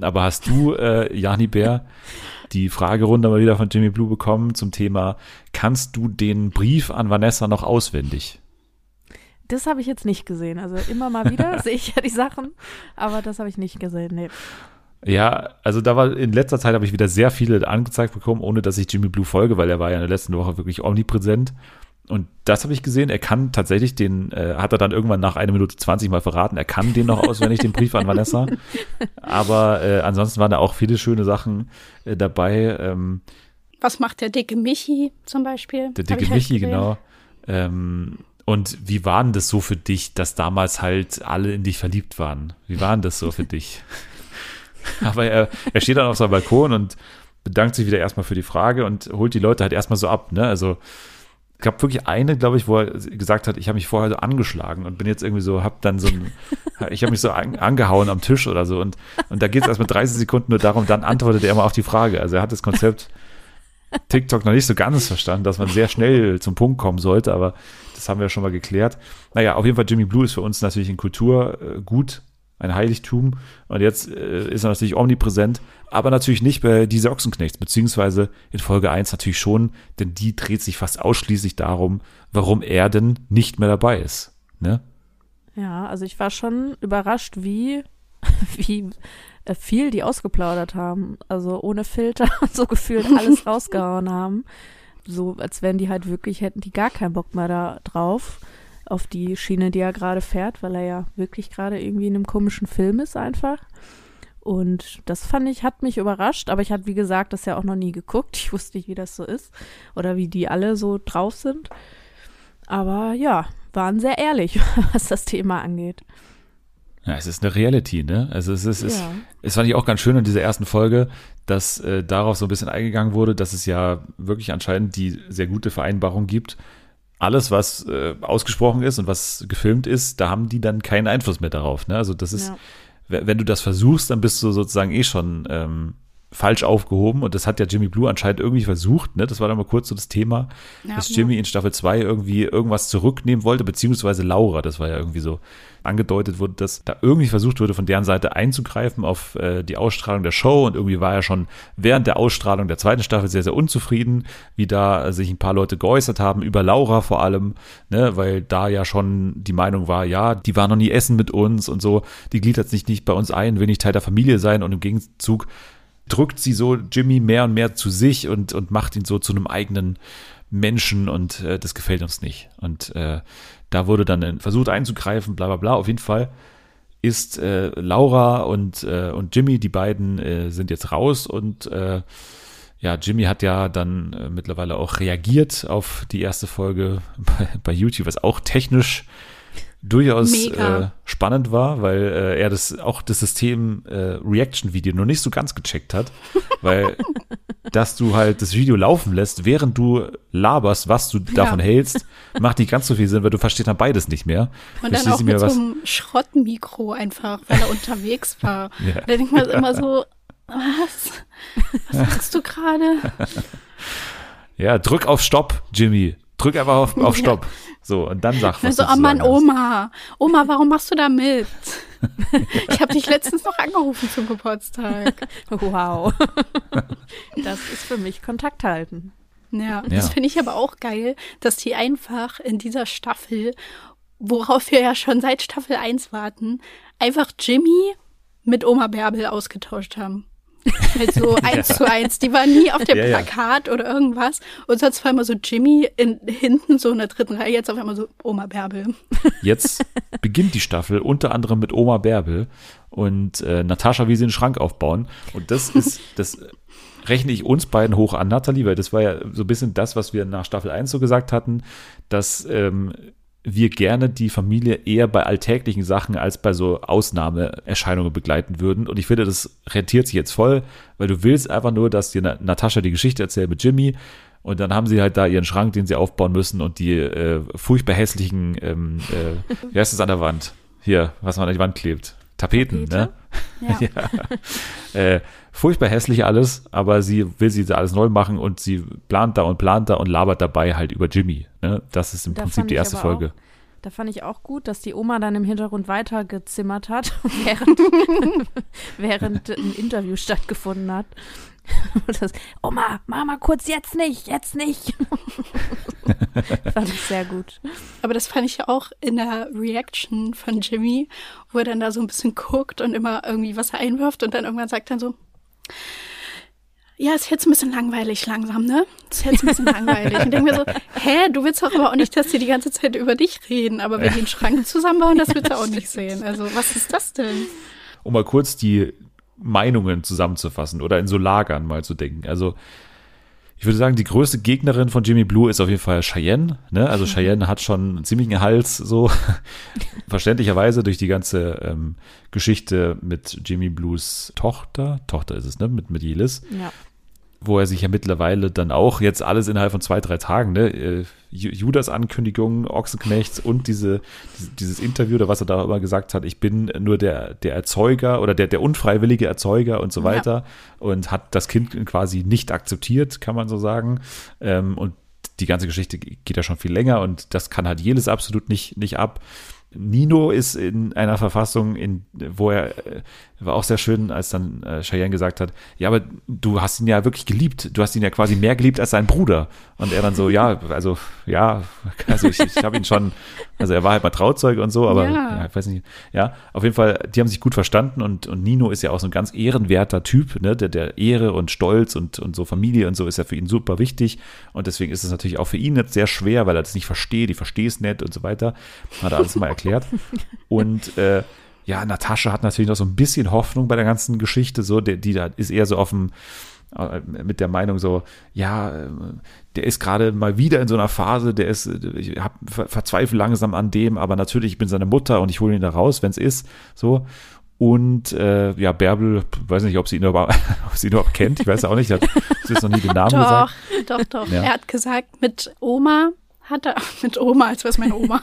Aber hast du, äh, Jani Bär, die Fragerunde mal wieder von Jimmy Blue bekommen zum Thema, kannst du den Brief an Vanessa noch auswendig? Das habe ich jetzt nicht gesehen. Also immer mal wieder sehe ich ja die Sachen, aber das habe ich nicht gesehen. Nee. Ja, also da war in letzter Zeit habe ich wieder sehr viele angezeigt bekommen, ohne dass ich Jimmy Blue folge, weil er war ja in der letzten Woche wirklich omnipräsent. Und das habe ich gesehen. Er kann tatsächlich den, äh, hat er dann irgendwann nach einer Minute 20 mal verraten, er kann den noch auswendig, den Brief an Vanessa. Aber äh, ansonsten waren da auch viele schöne Sachen äh, dabei. Ähm, Was macht der dicke Michi zum Beispiel? der dicke halt Michi, gesehen. genau. Ähm, und wie war denn das so für dich, dass damals halt alle in dich verliebt waren? Wie war denn das so für dich? Aber er, er steht dann auf seinem Balkon und bedankt sich wieder erstmal für die Frage und holt die Leute halt erstmal so ab, ne? Also gab wirklich eine, glaube ich, wo er gesagt hat, ich habe mich vorher so angeschlagen und bin jetzt irgendwie so, habe dann so ein, ich habe mich so an, angehauen am Tisch oder so. Und, und da geht es erst mit 30 Sekunden nur darum, dann antwortet er immer auf die Frage. Also er hat das Konzept TikTok noch nicht so ganz verstanden, dass man sehr schnell zum Punkt kommen sollte, aber das haben wir ja schon mal geklärt. Naja, auf jeden Fall Jimmy Blue ist für uns natürlich in Kultur äh, gut, ein Heiligtum. Und jetzt äh, ist er natürlich omnipräsent, aber natürlich nicht bei diese Ochsenknechts, beziehungsweise in Folge 1 natürlich schon, denn die dreht sich fast ausschließlich darum, warum er denn nicht mehr dabei ist. Ne? Ja, also ich war schon überrascht, wie, wie äh, viel die ausgeplaudert haben. Also ohne Filter so gefühlt alles rausgehauen haben. So, als wenn die halt wirklich hätten die gar keinen Bock mehr da drauf auf die Schiene, die er gerade fährt, weil er ja wirklich gerade irgendwie in einem komischen Film ist einfach. Und das fand ich, hat mich überrascht, aber ich hatte, wie gesagt, das ja auch noch nie geguckt. Ich wusste nicht, wie das so ist oder wie die alle so drauf sind. Aber ja, waren sehr ehrlich, was das Thema angeht. Ja, es ist eine Reality, ne? Also es ist, es, Ja. es fand ich auch ganz schön in dieser ersten Folge, dass äh, darauf so ein bisschen eingegangen wurde, dass es ja wirklich anscheinend die sehr gute Vereinbarung gibt. Alles, was äh, ausgesprochen ist und was gefilmt ist, da haben die dann keinen Einfluss mehr darauf. Ne? Also das ist, Ja. wenn du das versuchst, dann bist du sozusagen eh schon ähm, falsch aufgehoben. Und das hat ja Jimmy Blue anscheinend irgendwie versucht. Ne? Das war dann mal kurz so das Thema, Ja, dass. Jimmy in Staffel 2 irgendwie irgendwas zurücknehmen wollte, beziehungsweise Laura, das war ja irgendwie so angedeutet wurde, dass da irgendwie versucht wurde, von deren Seite einzugreifen auf äh, die Ausstrahlung der Show und irgendwie war er schon während der Ausstrahlung der zweiten Staffel sehr, sehr unzufrieden, wie da sich ein paar Leute geäußert haben, über Laura vor allem, ne, weil da ja schon die Meinung war, ja, die war noch nie essen mit uns und so, die gliedert sich nicht bei uns ein, will nicht Teil der Familie sein und im Gegenzug drückt sie so Jimmy mehr und mehr zu sich und, und macht ihn so zu einem eigenen Menschen und äh, das gefällt uns nicht. Und äh, da wurde dann äh, versucht einzugreifen, bla bla bla. Auf jeden Fall ist äh, Laura und, äh, und Jimmy, die beiden äh, sind jetzt raus und äh, ja, Jimmy hat ja dann äh, mittlerweile auch reagiert auf die erste Folge bei, bei YouTube, was auch technisch durchaus äh, spannend war, weil äh, er das auch das System äh, Reaction-Video noch nicht so ganz gecheckt hat, weil dass du halt das Video laufen lässt, während du laberst, was du davon hältst, macht nicht ganz so viel Sinn, weil du verstehst dann beides nicht mehr. Und dann auch mit so einem Schrottmikro einfach, weil er unterwegs war. Ja. Da denkt man immer so, was? Was sagst du gerade? Ja, drück auf Stopp, Jimmy. Drück einfach auf, auf Ja. Stopp. So, und dann sag, was Also, du oh Mann. Oma. Oma, warum machst du da mit? Ich habe dich letztens noch angerufen zum Geburtstag. Wow. das ist für mich Kontakt halten. Ja, das Ja. finde ich aber auch geil, dass die einfach in dieser Staffel, worauf wir ja schon seit Staffel 1 warten, einfach Jimmy mit Oma Bärbel ausgetauscht haben. Halt so eins zu eins. Die war nie auf dem Ja, ja. Plakat oder irgendwas. Und sonst war immer so Jimmy in, hinten so in der dritten Reihe, jetzt auf einmal so Oma Bärbel. Jetzt beginnt die Staffel unter anderem mit Oma Bärbel und äh, Natascha, wie sie den Schrank aufbauen. Und das ist, das rechne ich uns beiden hoch an, Nathalie, weil das war ja so ein bisschen das, was wir nach Staffel 1 so gesagt hatten, dass ähm, wir gerne die Familie eher bei alltäglichen Sachen als bei so Ausnahmeerscheinungen begleiten würden. Und ich finde, das rentiert sich jetzt voll, weil du willst einfach nur, dass dir Na- Natascha die Geschichte erzählt mit Jimmy. Und dann haben sie halt da ihren Schrank, den sie aufbauen müssen und die äh, furchtbar hässlichen, ähm, äh, wie heißt es an der Wand? Hier, was man an die Wand klebt. Tapeten, Tapete? ne? Ja. Äh, furchtbar hässlich alles, aber sie will sie alles neu machen und sie plant da und plant da und labert dabei halt über Jimmy. Ne? Das ist im Da Prinzip die erste Folge. Auch, da fand ich auch gut, dass die Oma dann im Hintergrund weitergezimmert hat, während, während ein Interview stattgefunden hat. Das, Oma, mach mal kurz jetzt nicht, jetzt nicht. fand ich sehr gut. Aber das fand ich ja auch in der Reaction von Jimmy, wo er dann da so ein bisschen guckt und immer irgendwie was einwirft und dann irgendwann sagt dann so, ja, ist jetzt ein bisschen langweilig langsam, ne? Ist jetzt ein bisschen langweilig. Und denke mir so, hä, du willst doch aber auch nicht, dass die die ganze Zeit über dich reden, aber wenn die einen Schrank zusammenbauen, das willst du auch nicht sehen. Also, was ist das denn? Um mal kurz die Meinungen zusammenzufassen oder in so Lagern mal zu denken. Also ich würde sagen, die größte Gegnerin von Jimmy Blue ist auf jeden Fall Cheyenne. Ne? Also Cheyenne hat schon einen ziemlichen Hals, so verständlicherweise durch die ganze ähm, Geschichte mit Jimmy Blues Tochter. Tochter ist es, ne? Mit, mit Yelis. Ja. Wo er sich ja mittlerweile dann auch jetzt alles innerhalb von zwei, drei Tagen, ne, äh, Ju- Judas Ankündigung, Ochsenknechts und diese, diese, dieses Interview, oder was er da immer gesagt hat, ich bin nur der, der Erzeuger oder der, der unfreiwillige Erzeuger und so Ja. weiter und hat das Kind quasi nicht akzeptiert, kann man so sagen. Ähm, und die ganze Geschichte geht ja schon viel länger und das kann halt jedes absolut nicht, nicht ab. Nino ist in einer Verfassung, in, wo er, äh, war auch sehr schön, als dann äh, Cheyenne gesagt hat, ja, aber du hast ihn ja wirklich geliebt. Du hast ihn ja quasi mehr geliebt als seinen Bruder. Und er dann so, ja, also, ja, also ich, ich habe ihn schon, also er war halt mal Trauzeuge und so, aber Ja. ja. ich weiß nicht, ja, auf jeden Fall, die haben sich gut verstanden und, und Nino ist ja auch so ein ganz ehrenwerter Typ, ne, der, der Ehre und Stolz und, und so Familie und so ist ja für ihn super wichtig. Und deswegen ist es natürlich auch für ihn jetzt sehr schwer, weil er das nicht versteht, ich verstehe es nicht und so weiter, hat er alles mal erklärt. Und äh, ja, Natascha hat natürlich noch so ein bisschen Hoffnung bei der ganzen Geschichte, so, der, die da ist eher so auf dem, mit der Meinung so, ja, äh, der ist gerade mal wieder in so einer Phase, der ist, äh, ich hab, ver- verzweifle langsam an dem, aber natürlich, ich bin seine Mutter und ich hole ihn da raus, wenn es ist, so. Und äh, ja, Bärbel, weiß nicht, ob sie ihn überhaupt, ob sie ihn überhaupt kennt, ich weiß auch nicht, hat sie ist noch nie den Namen Doch, gesagt. doch, doch. Ja. Er hat gesagt, mit Oma hat er, mit Oma, als was meine Oma.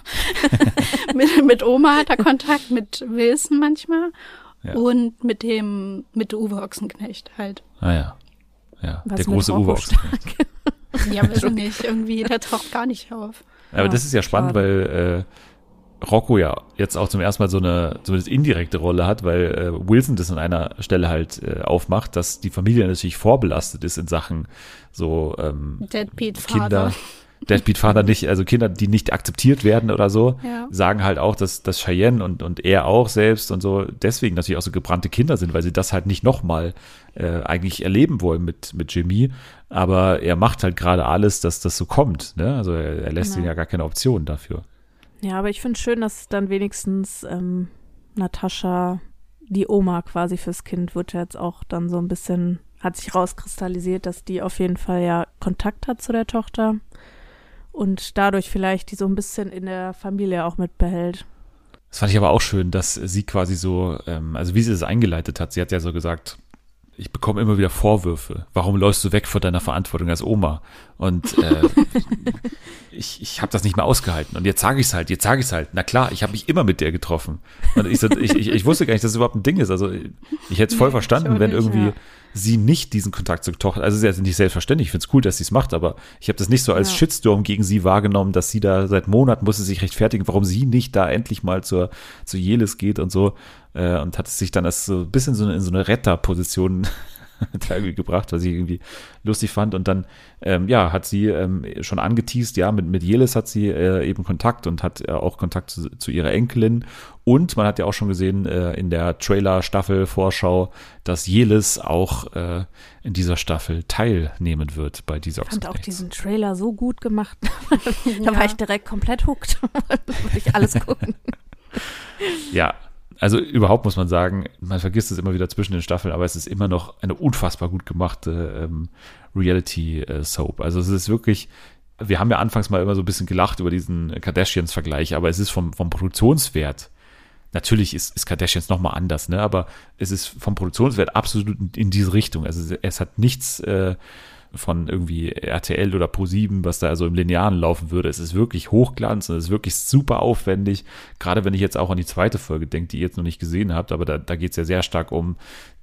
mit, mit Oma hat er Kontakt, mit Wilson manchmal Ja. und mit dem, mit Uwe Ochsenknecht halt. Ah ja. Ja, Was der große Uwe. Ja, weiß ich nicht, irgendwie, der taucht gar nicht auf. Aber Ja, das ist ja spannend, schade. weil äh, Rocco ja jetzt auch zum ersten Mal so eine zumindest indirekte Rolle hat, weil äh, Wilson das an einer Stelle halt äh, aufmacht, dass die Familie natürlich vorbelastet ist in Sachen so ähm, Deadbeat Kinder, Vater. Deadbeat-Vater nicht, also Kinder, die nicht akzeptiert werden oder so, Ja. sagen halt auch, dass, dass Cheyenne und, und er auch selbst und so deswegen natürlich auch so gebrannte Kinder sind, weil sie das halt nicht nochmal äh, eigentlich erleben wollen mit, mit Jimmy. Aber er macht halt gerade alles, dass das so kommt. Ne? Also er, er lässt Genau. ihnen ja gar keine Option dafür. Ja, aber ich finde schön, dass dann wenigstens ähm, Natascha, die Oma quasi fürs Kind, wird ja jetzt auch dann so ein bisschen, hat sich rauskristallisiert, dass die auf jeden Fall ja Kontakt hat zu der Tochter und dadurch vielleicht die so ein bisschen in der Familie auch mitbehält. Das fand ich aber auch schön, dass sie quasi so, ähm, also wie sie das eingeleitet hat, sie hat ja so gesagt, ich bekomme immer wieder Vorwürfe. Warum läufst du weg von deiner Verantwortung als Oma? Und äh, ich, ich habe das nicht mehr ausgehalten. Und jetzt sage ich es halt, jetzt sage ich es halt. Na klar, ich habe mich immer mit der getroffen. Und ich, ich, ich, ich wusste gar nicht, dass es überhaupt ein Ding ist. Also ich hätte es voll Nee, verstanden, wenn nicht, irgendwie ja. Sie nicht diesen Kontakt zur Tochter, also es ist nicht selbstverständlich, ich finde es cool, dass sie es macht, aber ich habe das nicht so als Ja. Shitstorm gegen sie wahrgenommen, dass sie da seit Monaten muss sie sich rechtfertigen, warum sie nicht da endlich mal zur, zu Jelis geht und so äh, und hat es sich dann als so ein bisschen so in so eine Retterposition da irgendwie gebracht, was ich irgendwie lustig fand. Und dann, ähm, ja, hat sie ähm, schon angeteased, ja, mit, mit Jelis hat sie äh, eben Kontakt und hat äh, auch Kontakt zu, zu ihrer Enkelin. Und man hat ja auch schon gesehen äh, in der Trailer-Staffel-Vorschau, dass Jelis auch äh, in dieser Staffel teilnehmen wird bei dieser Ich fand auch diesen Trailer so gut gemacht. da Ja. war ich direkt komplett hooked. Würde ich alles gucken. Ja, also überhaupt muss man sagen, man vergisst es immer wieder zwischen den Staffeln, aber es ist immer noch eine unfassbar gut gemachte ähm, Reality-Soap. Also es ist wirklich, wir haben ja anfangs mal immer so ein bisschen gelacht über diesen Kardashians-Vergleich, aber es ist vom, vom Produktionswert, natürlich ist, ist Kardashians nochmal anders, ne? aber es ist vom Produktionswert absolut in, in diese Richtung. Also es hat nichts äh, von irgendwie RTL oder Pro7, was da also im Linearen laufen würde. Es ist wirklich Hochglanz und es ist wirklich super aufwendig. Gerade wenn ich jetzt auch an die zweite Folge denke, die ihr jetzt noch nicht gesehen habt, aber da, da geht es ja sehr stark um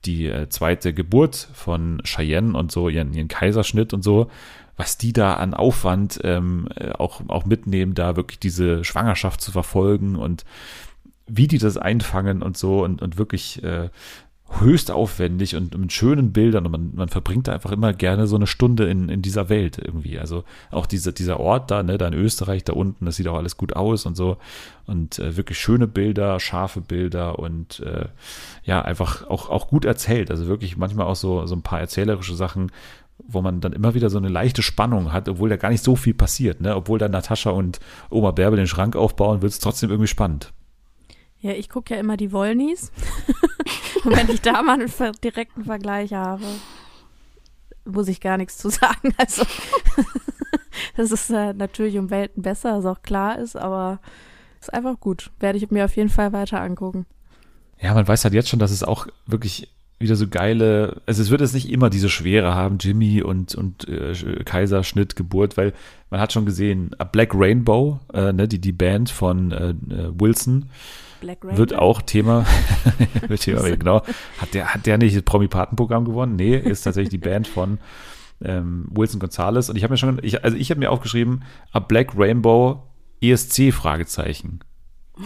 die äh, zweite Geburt von Cheyenne und so, ihren, ihren Kaiserschnitt und so. Was die da an Aufwand ähm, äh, auch, auch mitnehmen, da wirklich diese Schwangerschaft zu verfolgen und wie die das einfangen und so und, und wirklich äh, höchst aufwendig und mit schönen Bildern und man, man verbringt da einfach immer gerne so eine Stunde in, in dieser Welt irgendwie. Also auch diese, dieser Ort da, ne, da in Österreich da unten, das sieht auch alles gut aus und so und äh, wirklich schöne Bilder, scharfe Bilder und äh, ja, einfach auch, auch gut erzählt. Also wirklich manchmal auch so, so ein paar erzählerische Sachen, wo man dann immer wieder so eine leichte Spannung hat, obwohl da gar nicht so viel passiert, ne? Obwohl da Natascha und Oma Bärbel den Schrank aufbauen, wird es trotzdem irgendwie spannend. Ja, ich gucke ja immer die Wollnies. Und wenn ich da mal einen direkten Vergleich habe, muss ich gar nichts zu sagen. Also, das ist äh, natürlich um Welten besser, was auch klar ist, aber ist einfach gut. Werde ich mir auf jeden Fall weiter angucken. Ja, man weiß halt jetzt schon, dass es auch wirklich wieder so geile, also es wird jetzt nicht immer diese Schwere haben, Jimmy und, und äh, Kaiserschnitt, Geburt, weil man hat schon gesehen, Black Rainbow, äh, ne, die, die Band von äh, äh, Wilson, wird auch Thema, wird Thema genau. Hat der, hat der nicht das Promi-Patenprogramm gewonnen? Nee, ist tatsächlich die Band von ähm, Wilson Gonzalez. Und ich habe mir schon, ich, also ich habe mir aufgeschrieben, A Black Rainbow ESC Fragezeichen.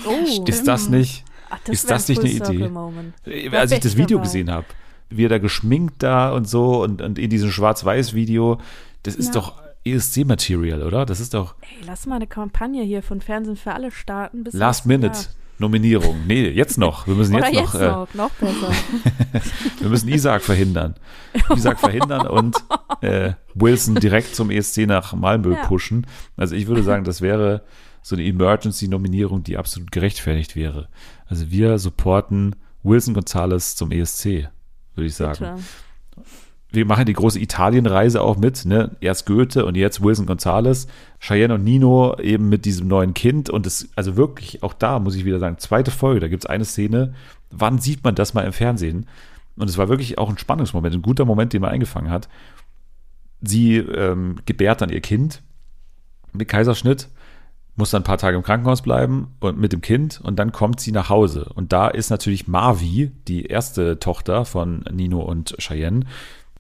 Oh, Ist das nicht, Ach, ist wär das nicht eine Idee? Moment. Äh, als ich das Video dabei. gesehen habe, wie er da geschminkt da und so und, und in diesem Schwarz-Weiß-Video, das ist Ja. doch ESC-Material, oder? Das ist doch Ey, lass mal eine Kampagne hier von Fernsehen für alle starten. Bis Last Minute. Jahr. Nominierung. Nee, jetzt noch. Wir müssen Oder jetzt, jetzt noch, äh, noch, noch besser. wir müssen Isaac verhindern. Isaac verhindern und äh, Wilson direkt zum ESC nach Malmö Ja. pushen. Also ich würde sagen, das wäre so eine Emergency-Nominierung, die absolut gerechtfertigt wäre. Also wir supporten Wilson Gonzalez zum ESC, würde ich sagen. Bitte. Wir machen die große Italienreise auch mit, ne? Erst Goethe und jetzt Wilson Gonzalez, Cheyenne und Nino eben mit diesem neuen Kind und es, also wirklich, auch da muss ich wieder sagen, zweite Folge, da gibt es eine Szene, wann sieht man das mal im Fernsehen? Und es war wirklich auch ein Spannungsmoment, ein guter Moment, den man eingefangen hat. Sie ähm, gebärt dann ihr Kind mit Kaiserschnitt, muss dann ein paar Tage im Krankenhaus bleiben und mit dem Kind und dann kommt sie nach Hause. Und da ist natürlich Marvi, die erste Tochter von Nino und Cheyenne,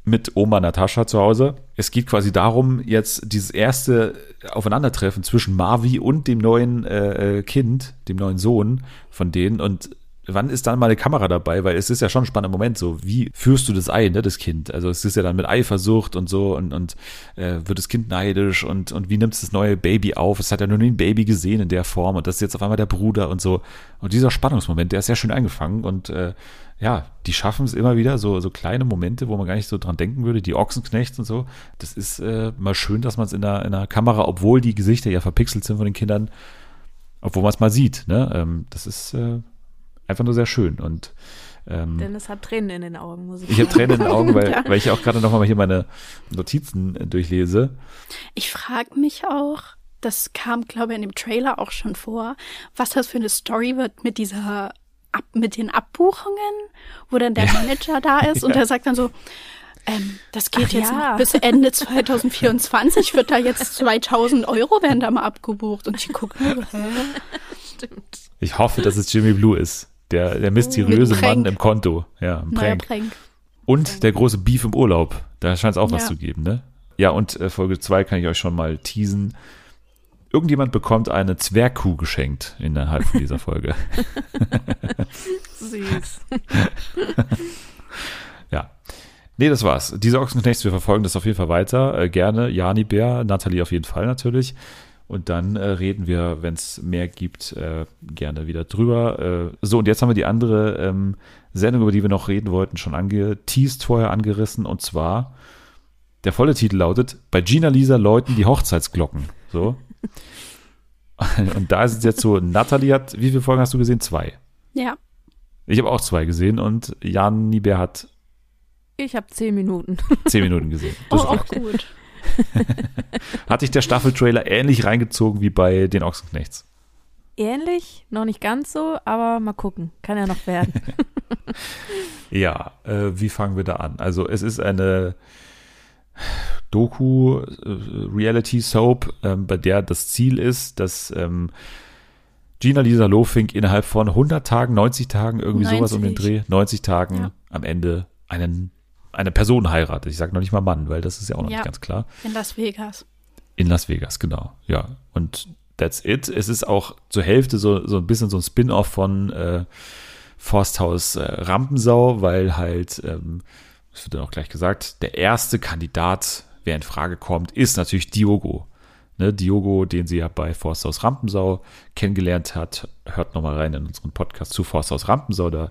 mit Oma Natascha zu Hause. Es geht quasi darum, jetzt dieses erste Aufeinandertreffen zwischen Marvi und dem neuen äh, äh, Kind, dem neuen Sohn von denen. Und wann ist dann mal eine Kamera dabei? Weil es ist ja schon ein spannender Moment, so wie führst du das ein, ne, das Kind? Also es ist ja dann mit Eifersucht und so und, und äh, wird das Kind neidisch und, und wie nimmst du das neue Baby auf? Es hat ja nur nie ein Baby gesehen in der Form und das ist jetzt auf einmal der Bruder und so. Und dieser Spannungsmoment, der ist sehr schön eingefangen und äh, ja, die schaffen es immer wieder, so, so kleine Momente, wo man gar nicht so dran denken würde, die Ochsenknechts und so. Das ist äh, mal schön, dass man es in der, in der Kamera, obwohl die Gesichter ja verpixelt sind von den Kindern, obwohl man es mal sieht. Ne? Ähm, das ist äh, einfach nur sehr schön. Und ähm, Dennis hat Tränen in den Augen, muss ich, ich habe sagen. Tränen in den Augen, weil, Ja. weil ich auch gerade nochmal hier meine Notizen äh, durchlese. Ich frage mich auch, das kam, glaube ich, in dem Trailer auch schon vor, was das für eine Story wird mit dieser, Ab mit den Abbuchungen, wo dann der Manager da ist und der sagt dann so, ähm, das geht Ach jetzt ja. noch bis Ende 2024, wird da jetzt 2000 Euro werden da mal abgebucht. Und ich gucke hä? Ich hoffe, dass es Jimmy Blue ist. Der, der mysteriöse Mann im Konto. Ja, im Neuer Prank. Prank. Und der große Beef im Urlaub. Da scheint es auch was Ja. zu geben, ne? Ja, und äh, Folge 2 kann ich euch schon mal teasen. Irgendjemand bekommt eine Zwergkuh geschenkt innerhalb von dieser Folge. Süß. ja. Nee, das war's. Diese Ochsenknechts, wir verfolgen das auf jeden Fall weiter. Äh, gerne. Jani Bär, Nathalie auf jeden Fall natürlich. Und dann äh, reden wir, wenn es mehr gibt, äh, gerne wieder drüber. Äh, so, und jetzt haben wir die andere ähm, Sendung, über die wir noch reden wollten, schon angeteased vorher angerissen. Und zwar, der volle Titel lautet, bei Gina Lisa läuten die Hochzeitsglocken. So. und da ist es jetzt so, Nathalie hat, wie viele Folgen hast du gesehen? Zwei. Ja, Ich habe auch zwei gesehen und Jan Nieber hat Ich habe zehn Minuten. zehn Minuten gesehen. oh, Das auch reicht. gut. Hat dich der Staffeltrailer ähnlich reingezogen wie bei den Ochsenknechts? Ähnlich, noch nicht ganz so, aber mal gucken. Kann ja noch werden. Ja, äh, wie fangen wir da an? Also es ist eine Doku, äh, Reality Soap, ähm, bei der das Ziel ist, dass ähm, Gina Lisa Lofink innerhalb von 100 Tagen, 90 Tagen, irgendwie sowas um den 90. Dreh, 90 Tagen Ja. am Ende einen, eine Person heiratet. Ich sage noch nicht mal Mann, weil das ist ja auch noch Ja. nicht ganz klar. In Las Vegas. In Las Vegas, genau. Ja. Und that's it. Es ist auch zur Hälfte so, so ein bisschen so ein Spin-off von äh, Forsthaus äh, Rampensau, weil halt, ähm, das wird dann auch gleich gesagt, der erste Kandidat, wer in Frage kommt, ist natürlich Diogo. Ne, Diogo, den sie ja bei Forsthaus Rampensau kennengelernt hat. Hört nochmal rein in unseren Podcast zu Forsthaus Rampensau. Da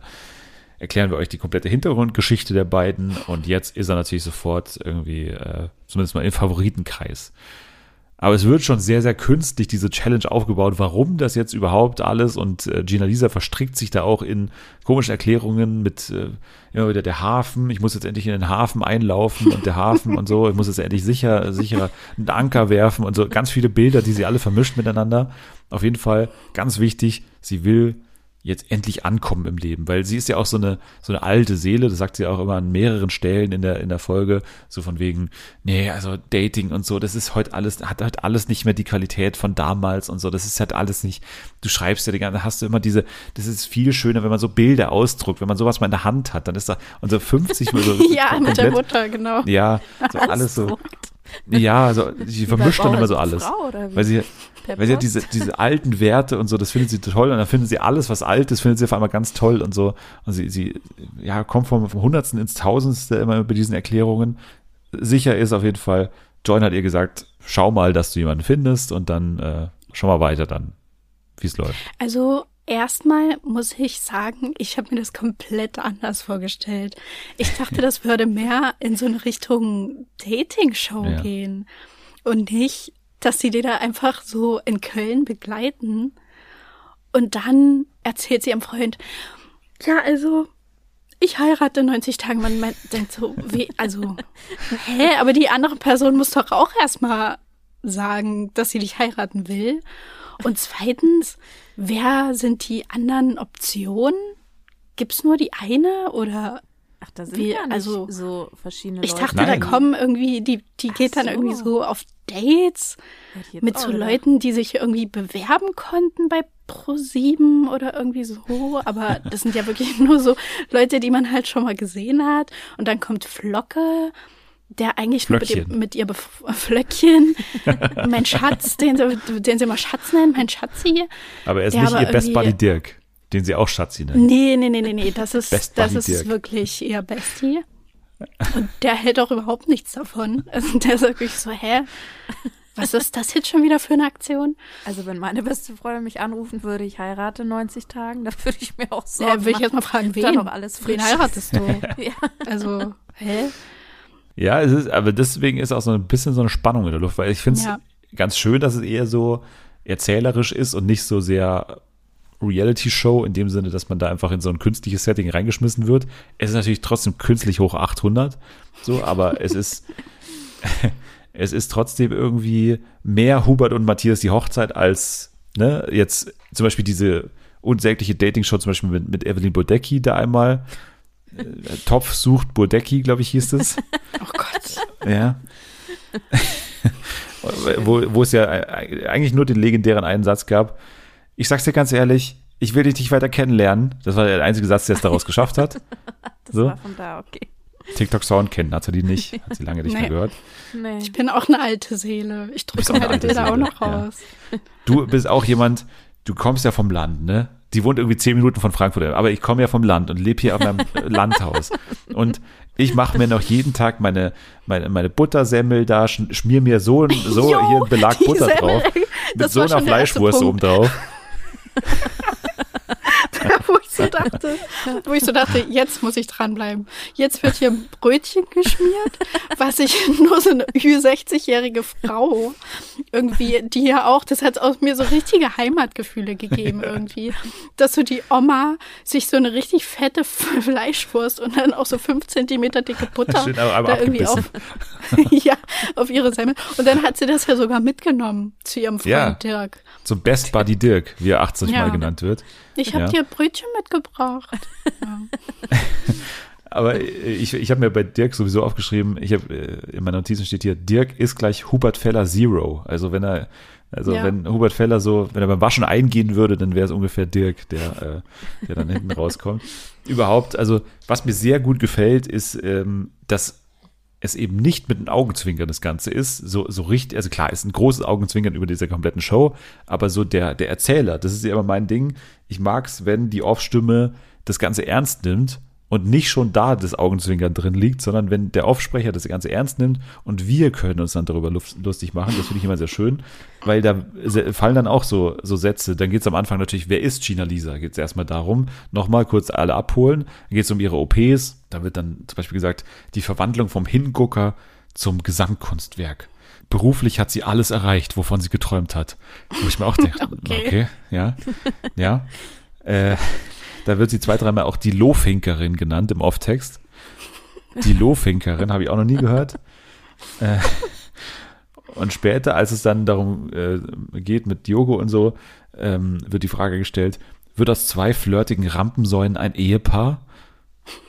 erklären wir euch die komplette Hintergrundgeschichte der beiden. Und jetzt ist er natürlich sofort irgendwie, äh, zumindest mal im Favoritenkreis. Aber es wird schon sehr, sehr künstlich, diese Challenge aufgebaut. Warum das jetzt überhaupt alles? Und äh, Gina Lisa verstrickt sich da auch in komischen Erklärungen mit äh, immer wieder der Hafen. Ich muss jetzt endlich in den Hafen einlaufen und der Hafen und so. Ich muss jetzt endlich sicher, sicher einen Anker werfen und so. Ganz viele Bilder, die sie alle vermischt miteinander. Auf jeden Fall ganz wichtig, sie will jetzt endlich ankommen im Leben, weil sie ist ja auch so eine so eine alte Seele, das sagt sie auch immer an mehreren Stellen in der in der Folge, so von wegen, nee, also Dating und so, das ist heute alles hat halt alles nicht mehr die Qualität von damals und so, das ist halt alles nicht. Du schreibst ja die ganze, hast du immer diese, das ist viel schöner, wenn man so Bilder ausdruckt, wenn man sowas mal in der Hand hat, dann ist da und so 50 mal so ja, mit der Mutter, genau. Ja, so alles so. Ja, also die vermischt dann immer so alles. Frau? Weil sie, Per weil sie hat diese, diese alten Werte und so, das findet sie toll und dann findet sie alles, was alt ist, findet sie auf einmal ganz toll und so. Und sie, sie ja, kommt vom, vom Hundertsten ins Tausendste immer über diesen Erklärungen. Sicher ist auf jeden Fall, Join hat ihr gesagt, schau mal, dass du jemanden findest und dann äh, schau mal weiter dann, wie es läuft. Also erstmal muss ich sagen, ich habe mir das komplett anders vorgestellt. Ich dachte, das würde mehr in so eine Richtung Dating-Show Ja. gehen und nicht, dass sie die da einfach so in Köln begleiten und dann erzählt sie ihrem Freund, ja, also ich heirate in 90 Tagen. Man meint, denkt so, wie, also, hä, aber die andere Person muss doch auch erstmal sagen, dass sie dich heiraten will. Und zweitens, wer sind die anderen Optionen? Gibt's nur die eine oder Ach, da sind nicht also, so verschiedene ich Leute. dachte, Nein. da kommen irgendwie, die, die geht dann so. irgendwie so auf Dates mit so. Leuten, die sich irgendwie bewerben konnten bei Pro7 oder irgendwie so. Aber das sind ja wirklich nur so Leute, die man halt schon mal gesehen hat. Und dann kommt Flocke, der eigentlich nur mit ihr, Flöckchen. mit ihr bef- Flöckchen, mein Schatz, den sie, den sie immer Schatz nennen, mein Schatzi. Aber er ist nicht aber ihr Best Buddy Dirk, den sie auch Schatzi nennt. Nee, nee, nee, nee, nee, das ist, Best das ist Dirk. wirklich ihr Bestie. Und der hält auch überhaupt nichts davon. Also der ist wirklich so, hä? Was ist das jetzt schon wieder für eine Aktion? Also wenn meine beste Freundin mich anrufen würde, ich heirate in 90 Tagen, dann würde ich mir auch Sorgen Ja, will ich jetzt mal fragen, wen? noch alles frisch wen heiratest du? Ja. Also, hä? Ja, es ist, aber deswegen ist auch so ein bisschen so eine Spannung in der Luft, weil ich finde es Ja. ganz schön, dass es eher so erzählerisch ist und nicht so sehr Reality-Show in dem Sinne, dass man da einfach in so ein künstliches Setting reingeschmissen wird. Es ist natürlich trotzdem künstlich hoch 800, so, aber es ist, es ist trotzdem irgendwie mehr Hubert und Matthias die Hochzeit als, ne, jetzt zum Beispiel diese unsägliche Dating-Show zum Beispiel mit, mit Evelyn Bodecki da einmal. Äh, Topf sucht Bodecki, glaube ich, hieß es. Oh Gott. Ja. wo, wo es ja eigentlich nur den legendären einen Satz gab. Ich sag's dir ganz ehrlich, ich will dich nicht weiter kennenlernen. Das war der einzige Satz, der es daraus geschafft hat. Das So. war von da, okay. TikTok-Sound kennen hat sie die nicht. Hat sie lange nicht mehr Nee. gehört. Nee. Ich bin auch eine alte Seele. Ich drücke meine Bilder auch noch ja. raus. Du bist auch jemand, du kommst ja vom Land, ne? Die wohnt irgendwie zehn Minuten von Frankfurt, aber ich komme ja vom Land und lebe hier auf meinem Landhaus. Und ich mache mir noch jeden Tag meine, meine, meine Buttersemmel da, sch- schmier mir so, so Jo, hier einen Belag Butter Semmel, drauf. Mit so einer Fleischwurst oben drauf. wo ich so dachte, wo ich so dachte, jetzt muss ich dranbleiben. Jetzt wird hier ein Brötchen geschmiert, was ich nur so eine Ü60-jährige Frau irgendwie, die ja auch, das hat aus mir so richtige Heimatgefühle gegeben irgendwie, dass so die Oma sich so eine richtig fette Fleischwurst und dann auch so fünf Zentimeter dicke Butter Schön, aber- aber da irgendwie auf, ja, auf ihre Semmel. Und dann hat sie das ja sogar mitgenommen zu ihrem Freund Ja. Dirk. Zum Best Buddy Dirk, wie er 80 Ja. Mal genannt wird. Ich habe Ja. dir Brötchen mitgebracht. Ja. Aber ich, ich habe mir bei Dirk sowieso aufgeschrieben, ich habe äh, in meinen Notizen steht hier, Dirk ist gleich Hubert Feller Zero. Also wenn er, also Ja. wenn Hubert Feller so, wenn er beim Waschen eingehen würde, dann wäre es ungefähr Dirk, der, äh, der dann hinten rauskommt. Überhaupt, also was mir sehr gut gefällt, ist, ähm, dass es eben nicht mit einem Augenzwinkern das Ganze ist, so, so richtig, also klar, ist ein großes Augenzwinkern über dieser kompletten Show, aber so der, der Erzähler, das ist ja immer mein Ding. Ich mag's, wenn die Off-Stimme das Ganze ernst nimmt und nicht schon da das Augenzwinkern drin liegt, sondern wenn der Aufsprecher das Ganze ernst nimmt und wir können uns dann darüber lustig machen, das finde ich immer sehr schön, weil da fallen dann auch so, so Sätze, dann geht's am Anfang natürlich, wer ist Gina Lisa? Geht's erstmal darum, nochmal kurz alle abholen, dann geht's um ihre OPs, da wird dann zum Beispiel gesagt, die Verwandlung vom Hingucker zum Gesamtkunstwerk. Beruflich hat sie alles erreicht, wovon sie geträumt hat. Wo ich mir auch denke, okay. Okay. ja, ja. Äh, da wird sie zwei, dreimal auch die Lohfinkerin genannt im Off-Text. Die Lohfinkerin habe ich auch noch nie gehört. Äh, und später, als es dann darum äh, geht mit Yogo und so, ähm, wird die Frage gestellt, wird aus zwei flirtigen Rampensäulen ein Ehepaar.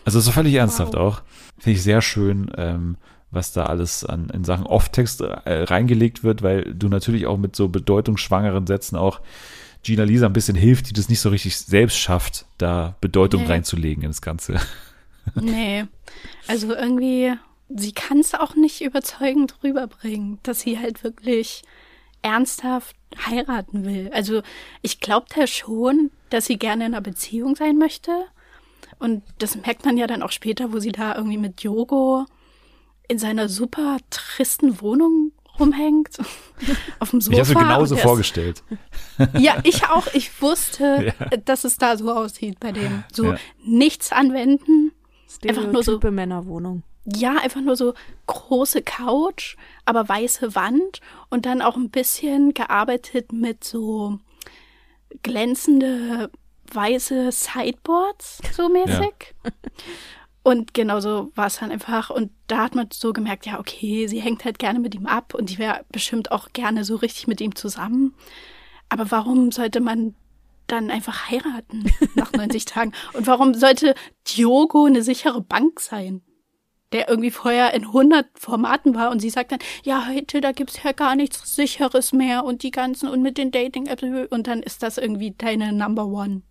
Also so völlig ernsthaft auch. Finde ich sehr schön, ähm, was da alles an, in Sachen Off-Text äh, reingelegt wird, weil du natürlich auch mit so bedeutungsschwangeren Sätzen auch Gina Lisa ein bisschen hilft, die das nicht so richtig selbst schafft, da Bedeutung Nee. reinzulegen ins Ganze. Nee. Also irgendwie, sie kann es auch nicht überzeugend rüberbringen, dass sie halt wirklich ernsthaft heiraten will. Also ich glaube da schon, dass sie gerne in einer Beziehung sein möchte. Und das merkt man ja dann auch später, wo sie da irgendwie mit Yogo in seiner super tristen Wohnung rumhängt. Auf dem Sofa. Ich habe mir genauso vorgestellt. Ja, ich auch. Ich wusste, Ja. dass es da so aussieht bei dem. So Ja. nichts anwenden. Einfach nur so- Männerwohnung. Ja, einfach nur so große Couch, aber weiße Wand und dann auch ein bisschen gearbeitet mit so glänzende weiße Sideboards, so mäßig. Und genauso war es dann einfach. Und da hat man so gemerkt, ja, okay, sie hängt halt gerne mit ihm ab und die wäre bestimmt auch gerne so richtig mit ihm zusammen. Aber warum sollte man dann einfach heiraten nach 90 Tagen? Und warum sollte Diogo eine sichere Bank sein? Der irgendwie vorher in 100 Formaten war und sie sagt dann, ja, heute, da gibt's ja gar nichts Sicheres mehr und die ganzen und mit den Dating-Apps und dann ist das irgendwie deine Number One.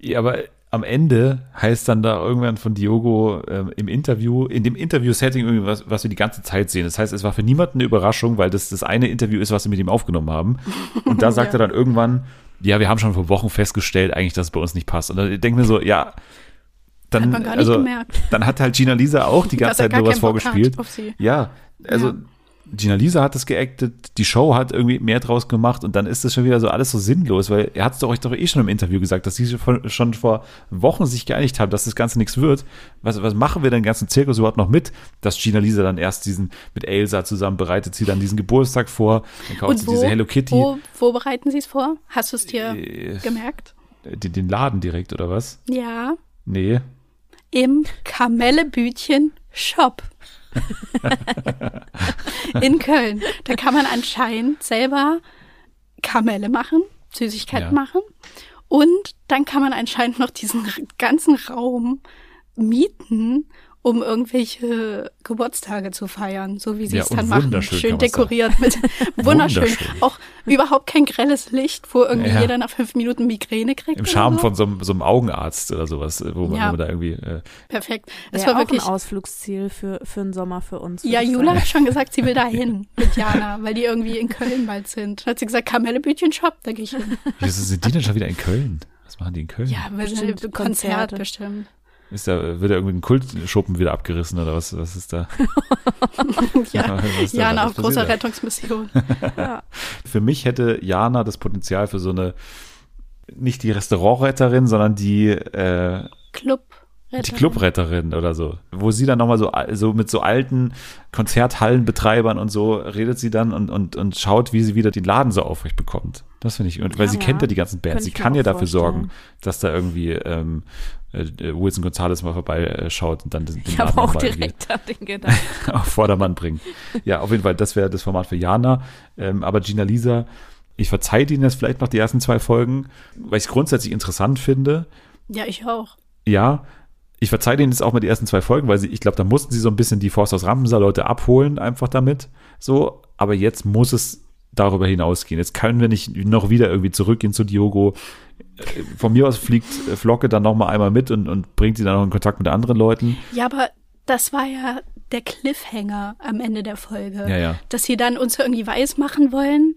Ja, aber am Ende heißt dann da irgendwann von Diogo ähm, im Interview, in dem Interview-Setting irgendwie was, was wir die ganze Zeit sehen. Das heißt, es war für niemanden eine Überraschung, weil das das eine Interview ist, was wir mit ihm aufgenommen haben. Und da sagt er dann irgendwann, ja, wir haben schon vor Wochen festgestellt, eigentlich, dass es bei uns nicht passt. Und dann denke ich mir so, ja, dann, Hat man gar nicht also, gemerkt. dann hat halt Gina Lisa auch die ganze Zeit gar nur was keinen Bock hat vorgespielt. sie. Ja, also Ja. Gina Lisa hat das geactet, die Show hat irgendwie mehr draus gemacht und dann ist das schon wieder so alles so sinnlos, weil er hat es doch euch doch eh schon im Interview gesagt, dass sie schon- schon vor Wochen sich geeinigt haben, dass das Ganze nichts wird. Was, was machen wir denn den ganzen Zirkus überhaupt noch mit, dass Gina Lisa dann erst diesen mit Elsa zusammen bereitet sie dann diesen Geburtstag vor, dann kauft sie diese Hello Kitty, Wo, wo bereiten sie es vor? Hast du es dir Äh. gemerkt? den, den Laden direkt oder was? Ja, Nee. im Kamellebütchen Shop. In Köln. Da kann man anscheinend selber Kamelle machen, Süßigkeiten Ja. machen. Und dann kann man anscheinend noch diesen ganzen Raum mieten, um irgendwelche Geburtstage zu feiern, so wie sie Ja, es dann machen. wunderschön Schön dekoriert mit wunderschön. Wunderschön. Auch überhaupt kein grelles Licht, wo irgendwie Ja. jeder nach fünf Minuten Migräne kriegt. Im Charme so. von so, einem- so einem Augenarzt oder sowas, wo man, Ja. da irgendwie äh, Perfekt. Es Das war war wirklich. auch ein Ausflugsziel für, für den Sommer für uns. Ja, Jula sagen. hat schon gesagt, sie will da hin mit Jana, weil die irgendwie in Köln bald sind. Dann hat sie gesagt, Kamellebütchen Shop, da gehe ich hin. Wieso sind die denn schon wieder in Köln? Was machen die in Köln? Ja, weil sie Bestimmt ein Konzert Konzerte. bestimmt. Ist da, wird da irgendwie ein Kultschuppen wieder abgerissen oder was, was ist da? Ja, ist da Jana auf großer? Rettungsmission. Ja. Für mich hätte Jana das Potenzial für so eine, nicht die Restaurantretterin, sondern die, äh, Club. die Clubretterin oder so. Wo sie dann nochmal so, so mit so alten Konzerthallenbetreibern und so redet sie dann und, und, und schaut, wie sie wieder den Laden so aufrecht bekommt. Das finde ich, und weil Ja. sie kennt ja die ganzen Bands, sie kann ja dafür sorgen, vorstellen. dass da irgendwie ähm, äh, äh, Wilson Gonzalez mal vorbeischaut äh, schaut und dann den, Ich habe auch direkt an den Gedanken. auf Vordermann bringen. Ja, auf jeden Fall, das wäre das Format für Jana. Ähm, aber Gina Lisa, ich verzeihe Ihnen jetzt vielleicht noch die ersten zwei Folgen, weil ich es grundsätzlich interessant finde. Ja, ich auch. Ja, ich verzeihe Ihnen jetzt auch mal die ersten zwei Folgen, weil sie, ich glaube, da mussten sie so ein bisschen die Forst aus Rampenser Leute abholen, einfach damit. So, aber jetzt muss es darüber hinausgehen. Jetzt können wir nicht noch wieder irgendwie zurückgehen zu Diogo. Äh, Von mir aus fliegt äh, Flocke dann noch mal einmal mit und, und bringt sie dann noch in Kontakt mit anderen Leuten. Ja, aber das war ja der Cliffhanger am Ende der Folge. Ja, ja. Dass sie dann uns irgendwie weiß machen wollen,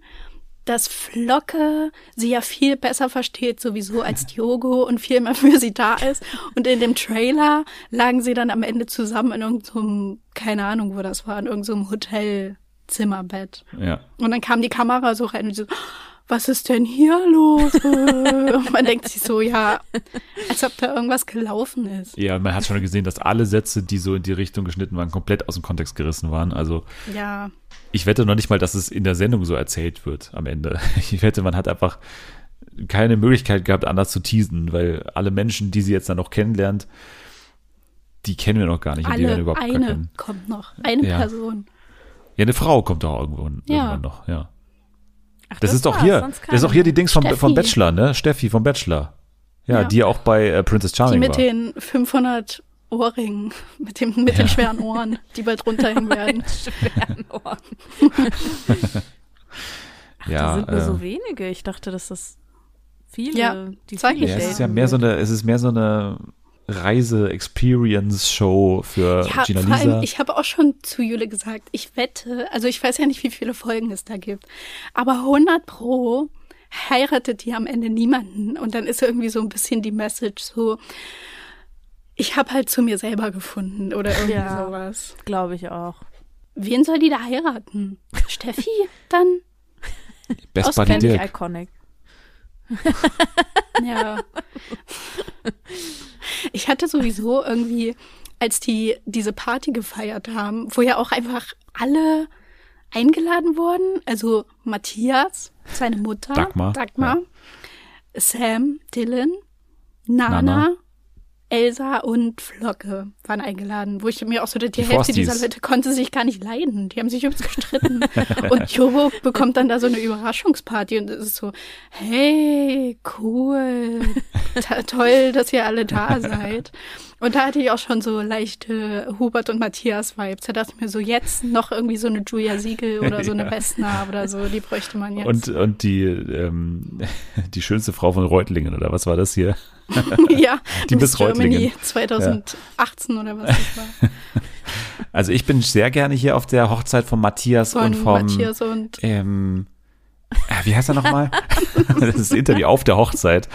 dass Flocke sie ja viel besser versteht sowieso als Diogo und viel mehr für sie da ist. Und in dem Trailer lagen sie dann am Ende zusammen in irgendeinem, keine Ahnung, wo das war, in irgendeinem Hotelzimmerbett. Ja. Und dann kam die Kamera so rein und sie so, was ist denn hier los? und man denkt sich so, ja, als ob da irgendwas gelaufen ist. Ja, man hat schon gesehen, dass alle Sätze, die so in die Richtung geschnitten waren, komplett aus dem Kontext gerissen waren. Also Ja, ich wette noch nicht mal, dass es in der Sendung so erzählt wird am Ende. Ich wette, man hat einfach keine Möglichkeit gehabt, anders zu teasen, weil alle Menschen, die sie jetzt dann noch kennenlernt, die kennen wir noch gar nicht und die alle, überhaupt eine kommt noch, eine Ja. Person. Ja, eine Frau kommt doch irgendwo Ja. irgendwann noch, ja. Ach, Das, ist doch hier, das ist doch hier die Dings vom, Steffi. vom Bachelor, ne? Steffi vom Bachelor. Ja, Ja. die auch bei äh, Princess Die Charming mit war. den 500 Ohrringen, mit, dem, mit den schweren Ohren, die bald runterhängen werden. schweren Ohren. Ach, Ja, da sind nur äh, so wenige. Ich dachte, dass das viele, Ja, die zeig viele ich Ja, es ist ja mehr so eine, es ist mehr so eine Reise-Experience-Show für Ja, Gina vor allem, Lisa. ich habe auch schon zu Jule gesagt, ich wette, also ich weiß ja nicht, wie viele Folgen es da gibt, aber 100 pro heiratet die am Ende niemanden und dann ist irgendwie so ein bisschen die Message so, ich habe halt zu mir selber gefunden oder irgendwie Ja. sowas. Glaube ich auch. Wen soll die da heiraten? Steffi dann? Best aus Buddy Dirk. iconic. Ja. Ich hatte sowieso irgendwie, als die diese Party gefeiert haben, wo ja auch einfach alle eingeladen wurden, also Matthias, seine Mutter, Dagmar, Dagmar Sam, Dylan, Nana, Nana. Elsa und Flocke waren eingeladen, wo ich mir auch so, die, Die Hälfte dieser. Leute konnte sich gar nicht leiden. Die haben sich übelst gestritten. und Jobo bekommt dann da so eine Überraschungsparty und es ist so, hey, cool, toll, dass ihr alle da seid. Und da hatte ich auch schon so leichte Hubert und Matthias Vibes. Da dachte ich mir so, jetzt noch irgendwie so eine Julia Siegel oder so eine Ja. Bessner oder so, die bräuchte man jetzt. Und, und die, ähm, die schönste Frau von Reutlingen, oder was war das hier? ja, die Miss Miss. Germany 2018 oder was das war. Also ich bin sehr gerne hier auf der Hochzeit von Matthias Von und vom, Matthias und ähm, äh, wie heißt er nochmal? das ist das Interview auf der Hochzeit.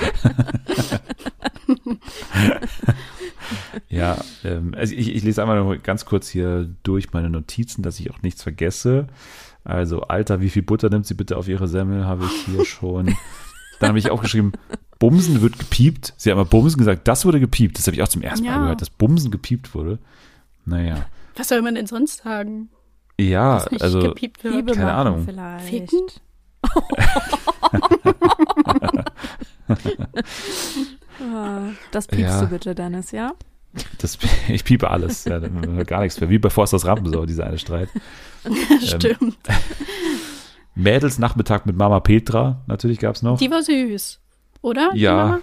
ja, ähm, also ich, ich lese einmal noch ganz kurz hier durch meine Notizen, dass ich auch nichts vergesse. Also, Alter, wie viel Butter nimmt sie bitte auf ihre Semmel? Habe ich hier schon. Dann habe ich auch geschrieben, Bumsen wird gepiept. Sie haben mal Bumsen gesagt, das wurde gepiept. Das habe ich auch zum ersten Mal Ja. gehört, dass Bumsen gepiept wurde. Naja. was soll man denn sonst sagen? Ja, also gepiept wird. Liebe Keine machen Ahnung. vielleicht. Ficken? Das piepst Ja. du bitte, Dennis, ja? Das, ich piepe alles. Ja, gar nichts mehr. Wie bei Forsters Rampensau, dieser eine Streit. Ähm, Stimmt. Mädelsnachmittag mit Mama Petra, natürlich gab es noch. Die war süß, oder? Ja,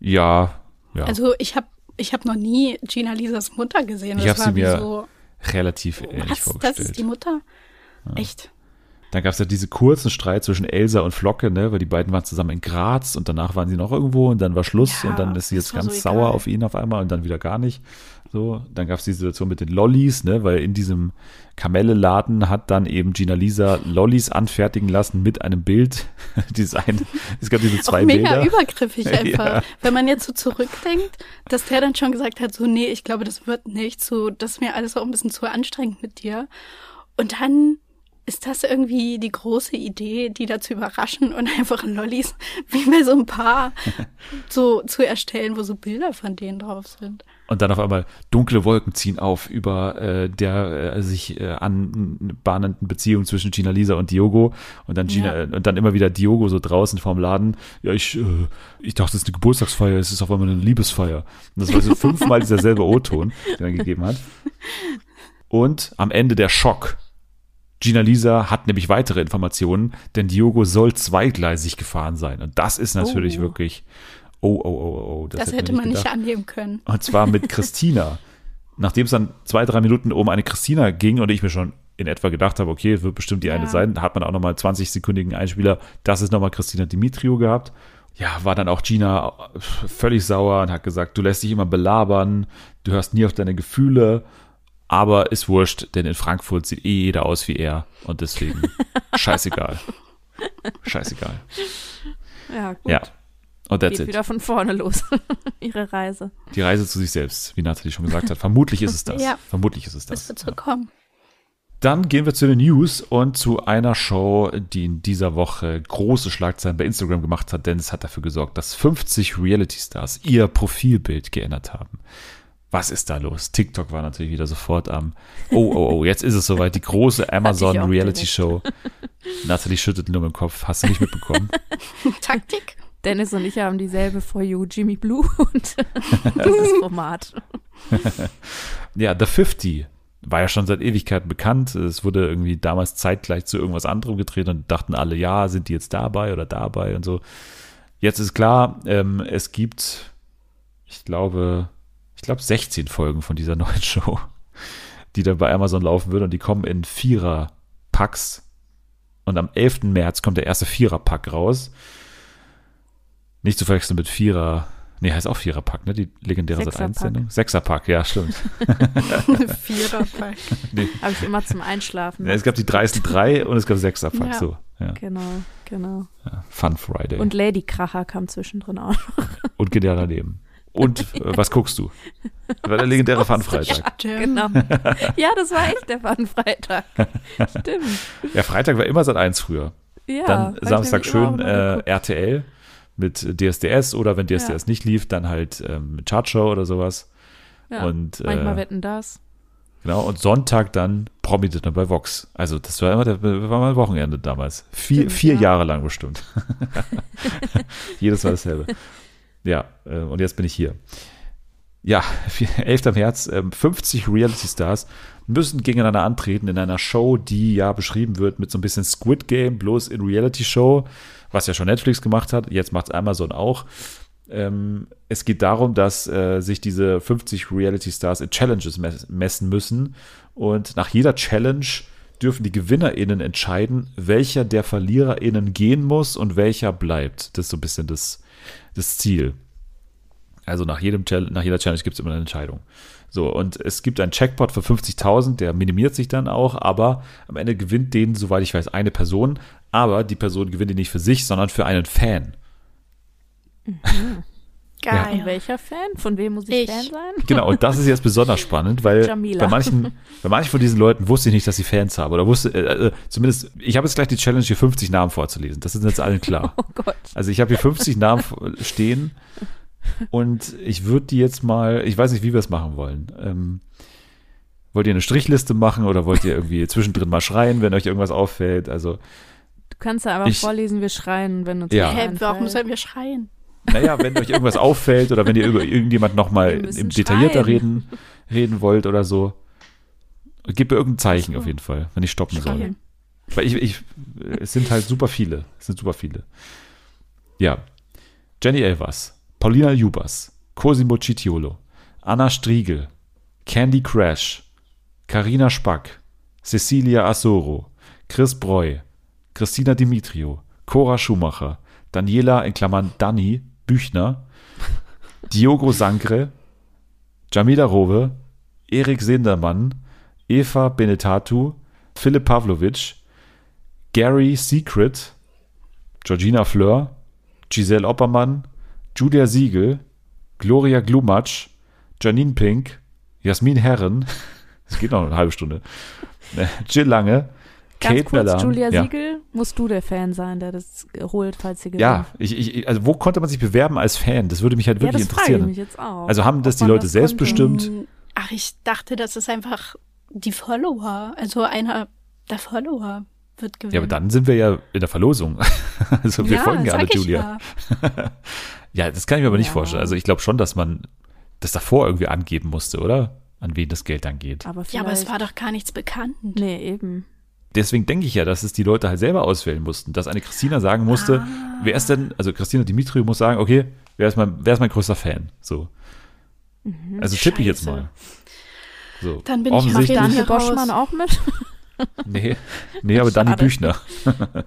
ja, ja. Also ich habe ich hab noch nie Gina Lisas Mutter gesehen. Ich Das hab sie mir so, relativ ähnlich was, vorgestellt. das ist die Mutter? Echt? Dann gab es ja diese kurzen Streit zwischen Elsa und Flocke, ne, weil die beiden waren zusammen in Graz und danach waren sie noch irgendwo und dann war Schluss Ja, und dann ist sie jetzt ganz so sauer auf ihn auf einmal und dann wieder gar nicht. So, dann gab es die Situation mit den Lollis, ne, weil in diesem Kamelle-Laden hat dann eben Gina Lisa Lollis anfertigen lassen mit einem Bild. Dieses eine, es gab diese zwei Auch mega Bilder. übergriffig einfach. Ja. Wenn man jetzt so zurückdenkt, dass der dann schon gesagt hat, so, nee, ich glaube, das wird nicht, so, das ist mir alles auch ein bisschen zu anstrengend mit dir. Und dann ist das irgendwie die große Idee, die da zu überraschen und einfach Lollis wie bei so ein paar so zu erstellen, wo so Bilder von denen drauf sind. Und dann auf einmal dunkle Wolken ziehen auf über äh, der äh, sich äh, anbahnenden Beziehung zwischen Gina Lisa und Diogo. Und dann Gina Ja. und dann immer wieder Diogo so draußen vorm Laden. Ja, ich, äh, ich dachte, es ist eine Geburtstagsfeier, es ist auf einmal eine Liebesfeier. Und das war so fünfmal dieser selbe O-Ton, den er gegeben hat. Und am Ende der Schock. Gina Lisa hat nämlich weitere Informationen, denn Diogo soll zweigleisig gefahren sein. Und das ist natürlich Oh. wirklich. Oh, oh, oh, oh. Das, hätte hätte man nicht gedacht. annehmen können. Und zwar mit Christina. Nachdem es dann zwei, drei Minuten um eine Christina ging und ich mir schon in etwa gedacht habe, okay, wird bestimmt die eine Ja. sein, da hat man auch nochmal 20-sekündigen Einspieler. Das ist nochmal Christina Dimitrio gehabt. Ja, war dann auch Gina völlig sauer und hat gesagt, du lässt dich immer belabern, du hörst nie auf deine Gefühle, aber ist wurscht, denn in Frankfurt sieht eh jeder aus wie er und deswegen scheißegal. Scheißegal. Ja, gut. Ja. Und that's Geht it. wieder von vorne los, ihre Reise. Die Reise zu sich selbst, wie Nathalie schon gesagt hat. Vermutlich ist es das. Ja. Vermutlich ist es Das das. wird Ja. so kommen. Dann gehen wir zu den News und zu einer Show, die in dieser Woche große Schlagzeilen bei Instagram gemacht hat, denn es hat dafür gesorgt, dass 50 Reality-Stars ihr Profilbild geändert haben. Was ist da los? TikTok war natürlich wieder sofort am, oh, oh, oh, jetzt ist es soweit, die große Amazon Reality Show. Nathalie schüttelt nur mit dem Kopf, hast du nicht mitbekommen? Taktik? Dennis und ich haben dieselbe For You Jimmy Blue und dieses Format. Ja, The 50 war ja schon seit Ewigkeiten bekannt. Es wurde irgendwie damals zeitgleich zu irgendwas anderem gedreht und dachten alle, ja, sind die jetzt dabei oder dabei und so. Jetzt ist klar, ähm, es gibt, ich glaube, ich glaube 16 Folgen von dieser neuen Show, die dann bei Amazon laufen würden und die kommen in Vierer-Packs. Und am 11. März kommt der erste Vierer-Pack raus. Nicht zu verwechseln mit Vierer, nee, heißt auch Vierer-Pack, ne? Die legendäre Sechser-Pack. Sat-1-Sendung. Sechser-Pack, ja, stimmt. Viererpack. Nee. Habe ich immer zum Einschlafen. Ja, es gab die dreisten drei und es gab Sechser-Pack, Ja. so. Ja. Genau, genau. Fun Friday. Und Lady Kracher kam zwischendrin auch. und geht ja daneben. Und äh, was guckst du? Das war der legendäre Fun-Freitag. Stimmt. Genau. Ja, das war echt der Fun-Freitag. Stimmt. Ja, Freitag war immer Sat 1 früher. Ja, dann Samstag schön äh. RTL mit DSDS oder wenn DSDS nicht lief, dann halt ähm, Chartshow oder sowas. ja, und, manchmal äh, wetten das. Genau, und Sonntag dann Promi-Dinner bei Vox. Also das war immer der, war mal ein Wochenende damals. Vier, Stimmt, vier ja. Jahre lang bestimmt. Jedes Mal dasselbe. Ja, äh, und jetzt bin ich hier. Ja, 11. März, ähm, 50 Reality-Stars müssen gegeneinander antreten in einer Show, die ja beschrieben wird mit so ein bisschen Squid Game, bloß in Reality-Show, was ja schon Netflix gemacht hat, jetzt macht es Amazon auch. Ähm, es geht darum, dass äh, sich diese 50 Reality Stars in Challenges mes messen müssen und nach jeder Challenge dürfen die GewinnerInnen entscheiden, welcher der VerliererInnen gehen muss und welcher bleibt. Das ist so ein bisschen das, das Ziel. Also nach, jedem nach jeder Challenge gibt es immer eine Entscheidung. So, und es gibt einen Checkpot für 50.000, der minimiert sich dann auch, aber am Ende gewinnt den, soweit ich weiß, eine Person, aber die Person gewinnt ihn nicht für sich, sondern für einen Fan. Geil. Und welcher Fan? Von wem muss ich, Ich. Fan sein? Genau, und das ist jetzt besonders spannend, weil Jamila. bei manchen, bei manchen von diesen Leuten wusste ich nicht, dass sie Fans haben. Oder wusste, äh, äh, zumindest, ich habe jetzt gleich die Challenge, hier 50 Namen vorzulesen. Das ist jetzt allen klar. Oh Gott. Also ich habe hier 50 Namen stehen und ich würde die jetzt mal, ich weiß nicht, wie wir es machen wollen. Ähm, wollt ihr eine Strichliste machen oder wollt ihr irgendwie zwischendrin mal schreien, wenn euch irgendwas auffällt? Also, Du kannst ja einfach Ich- vorlesen, wir schreien, wenn uns Ja. einfällt. warum sollen wir schreien? Naja, wenn euch irgendwas auffällt oder wenn ihr über irgendjemand nochmal detaillierter schreien. reden, reden wollt oder so, gebt mir irgendein Zeichen auf jeden Fall, wenn ich stoppen soll. Schreien. Weil ich, ich, es sind halt super viele. Es sind super viele. Ja. Jenny Elvers, Paulina Jubas, Cosimo Citiolo, Anna Striegel, Candy Crash, Karina Spack, Cecilia Assoro, Chris Breu, Christina Dimitrio, Cora Schumacher, Daniela in Klammern Dani Büchner, Diogo Sankre, Jamila Rowe, Erik Sindermann, Eva Benetatu, Philipp Pavlovic, Gary Secret, Georgina Fleur, Giselle Oppermann, Julia Siegel, Gloria Glumatsch, Janine Pink, Jasmin Herren, es geht noch eine halbe Stunde, Jill Lange, Ganz Kate kurz, Mellan. Julia ja. Siegel, musst du der Fan sein, der das holt, falls sie gewinnt. Ja, ich, ich, also wo konnte man sich bewerben als Fan? Das würde mich halt ja wirklich das frage ich interessieren. mich jetzt auch. Also haben das Ob die Leute selbst konnte. bestimmt? Stimmt. Ach, ich dachte, das ist einfach die Follower. Also einer der Follower wird gewinnen. Ja, aber dann sind wir ja in der Verlosung. Also wir ja, folgen ja alle ich Julia. Ja. Ja, das kann ich mir aber nicht Ja. vorstellen. Also ich glaube schon, dass man das davor irgendwie angeben musste, oder? An wen das Geld dann geht. Aber ja, aber es war doch gar nichts bekannt. Nee, eben. Deswegen denke ich ja, dass es die Leute halt selber auswählen mussten. Dass eine Christina sagen musste, Ah. wer ist denn, also Christina Dimitri muss sagen, okay, wer ist mein, wer ist mein größter Fan? So. Also tippe ich jetzt mal. So. Dann bin ich jeden Daniel. Boschmann auch mit? Nee, nee aber dann die Schade. Büchner.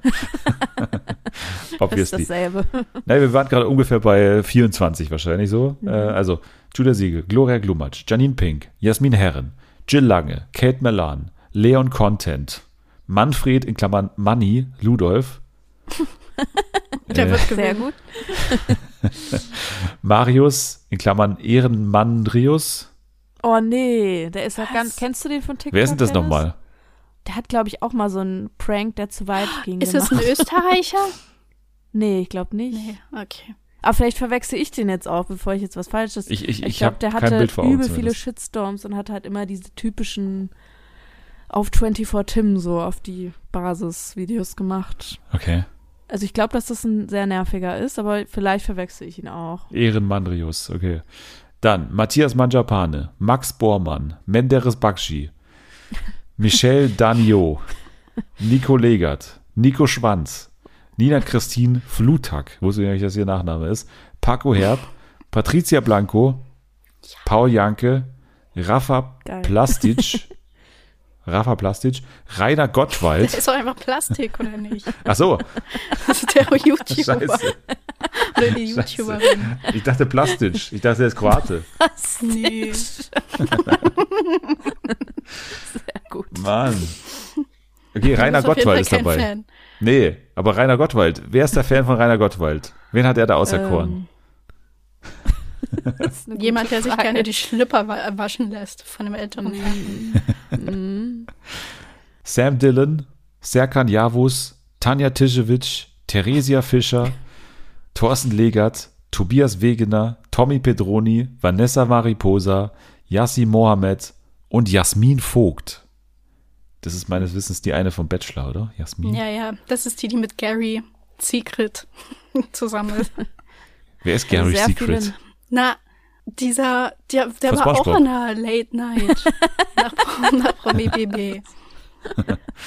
Das ist Obviously. dasselbe. Nein, wir waren gerade ungefähr bei 24 wahrscheinlich so. Mhm. Äh, also Julia Siegel, Gloria Glumatsch, Janine Pink, Jasmin Herren, Jill Lange, Kate Melan, Leon Content, Manfred in Klammern Manni, Ludolf, Der äh, wird Sehr gewinnen. gut. Marius in Klammern Ehrenmandrius. Oh nee, der ist ja Was? ganz. Kennst du den von TikTok? Wer ist denn das nochmal? Der hat, glaube ich, auch mal so einen Prank, der zu weit ging. Ist es gemacht. ein Österreicher? Nee, ich glaube nicht. nee, okay. Aber vielleicht verwechsel ich den jetzt auch, bevor ich jetzt was Falsches. Ich, ich, ich, glaube, der kein hatte Bild vor Augen. übel viele. Shitstorms und hatte halt immer diese typischen auf 24 Tim so auf die Basisvideos gemacht. Okay. Also ich glaube, dass das ein sehr nerviger ist, aber vielleicht verwechsel ich ihn auch. Ehrenmandrius, okay. Dann Matthias Manjapane, Max Bormann, Menderes Bakshi, Michel Danio, Nico Legert, Nico Schwanz, Nina Christine Flutak, wusste ich nicht, dass ihr Nachname ist, Paco Herb, Patricia Blanco, Paul Janke, Rafa Geil. Plastic, Rafa Plastic, Rainer Der Gottwald. ist doch einfach Plastik, oder nicht? Ach so, Das ist der YouTuber scheiße. oder die Scheiße. YouTuberin. Ich dachte Plastic. Ich dachte, er ist Kroate. Nee. Sehr gut. Mann. Okay, Rainer Du jeden Gottwald ist kein dabei. Fan. Nee, aber Rainer Gottwald. Wer ist der Fan von Rainer Gottwald? Wen hat er da auserkoren? Ähm, Jemand, der sich gerne die Schlipper wa waschen lässt von einem älteren Herrn. Mhm. Sam Dillon, Serkan Yavuz, Tanja Tischewitsch, Theresia Fischer, Thorsten Legert, Tobias Wegener, Tommy Pedroni, Vanessa Mariposa, Yassi Mohammed und Jasmin Vogt. Das ist meines Wissens die eine vom Bachelor, oder? Jasmin? Ja, ja, das ist die, die mit Gary Secret zusammen ist. Wer ist Gary Sehr Secret? Na, dieser, der, der war auch in einer Late Night nach, nach Promi BB.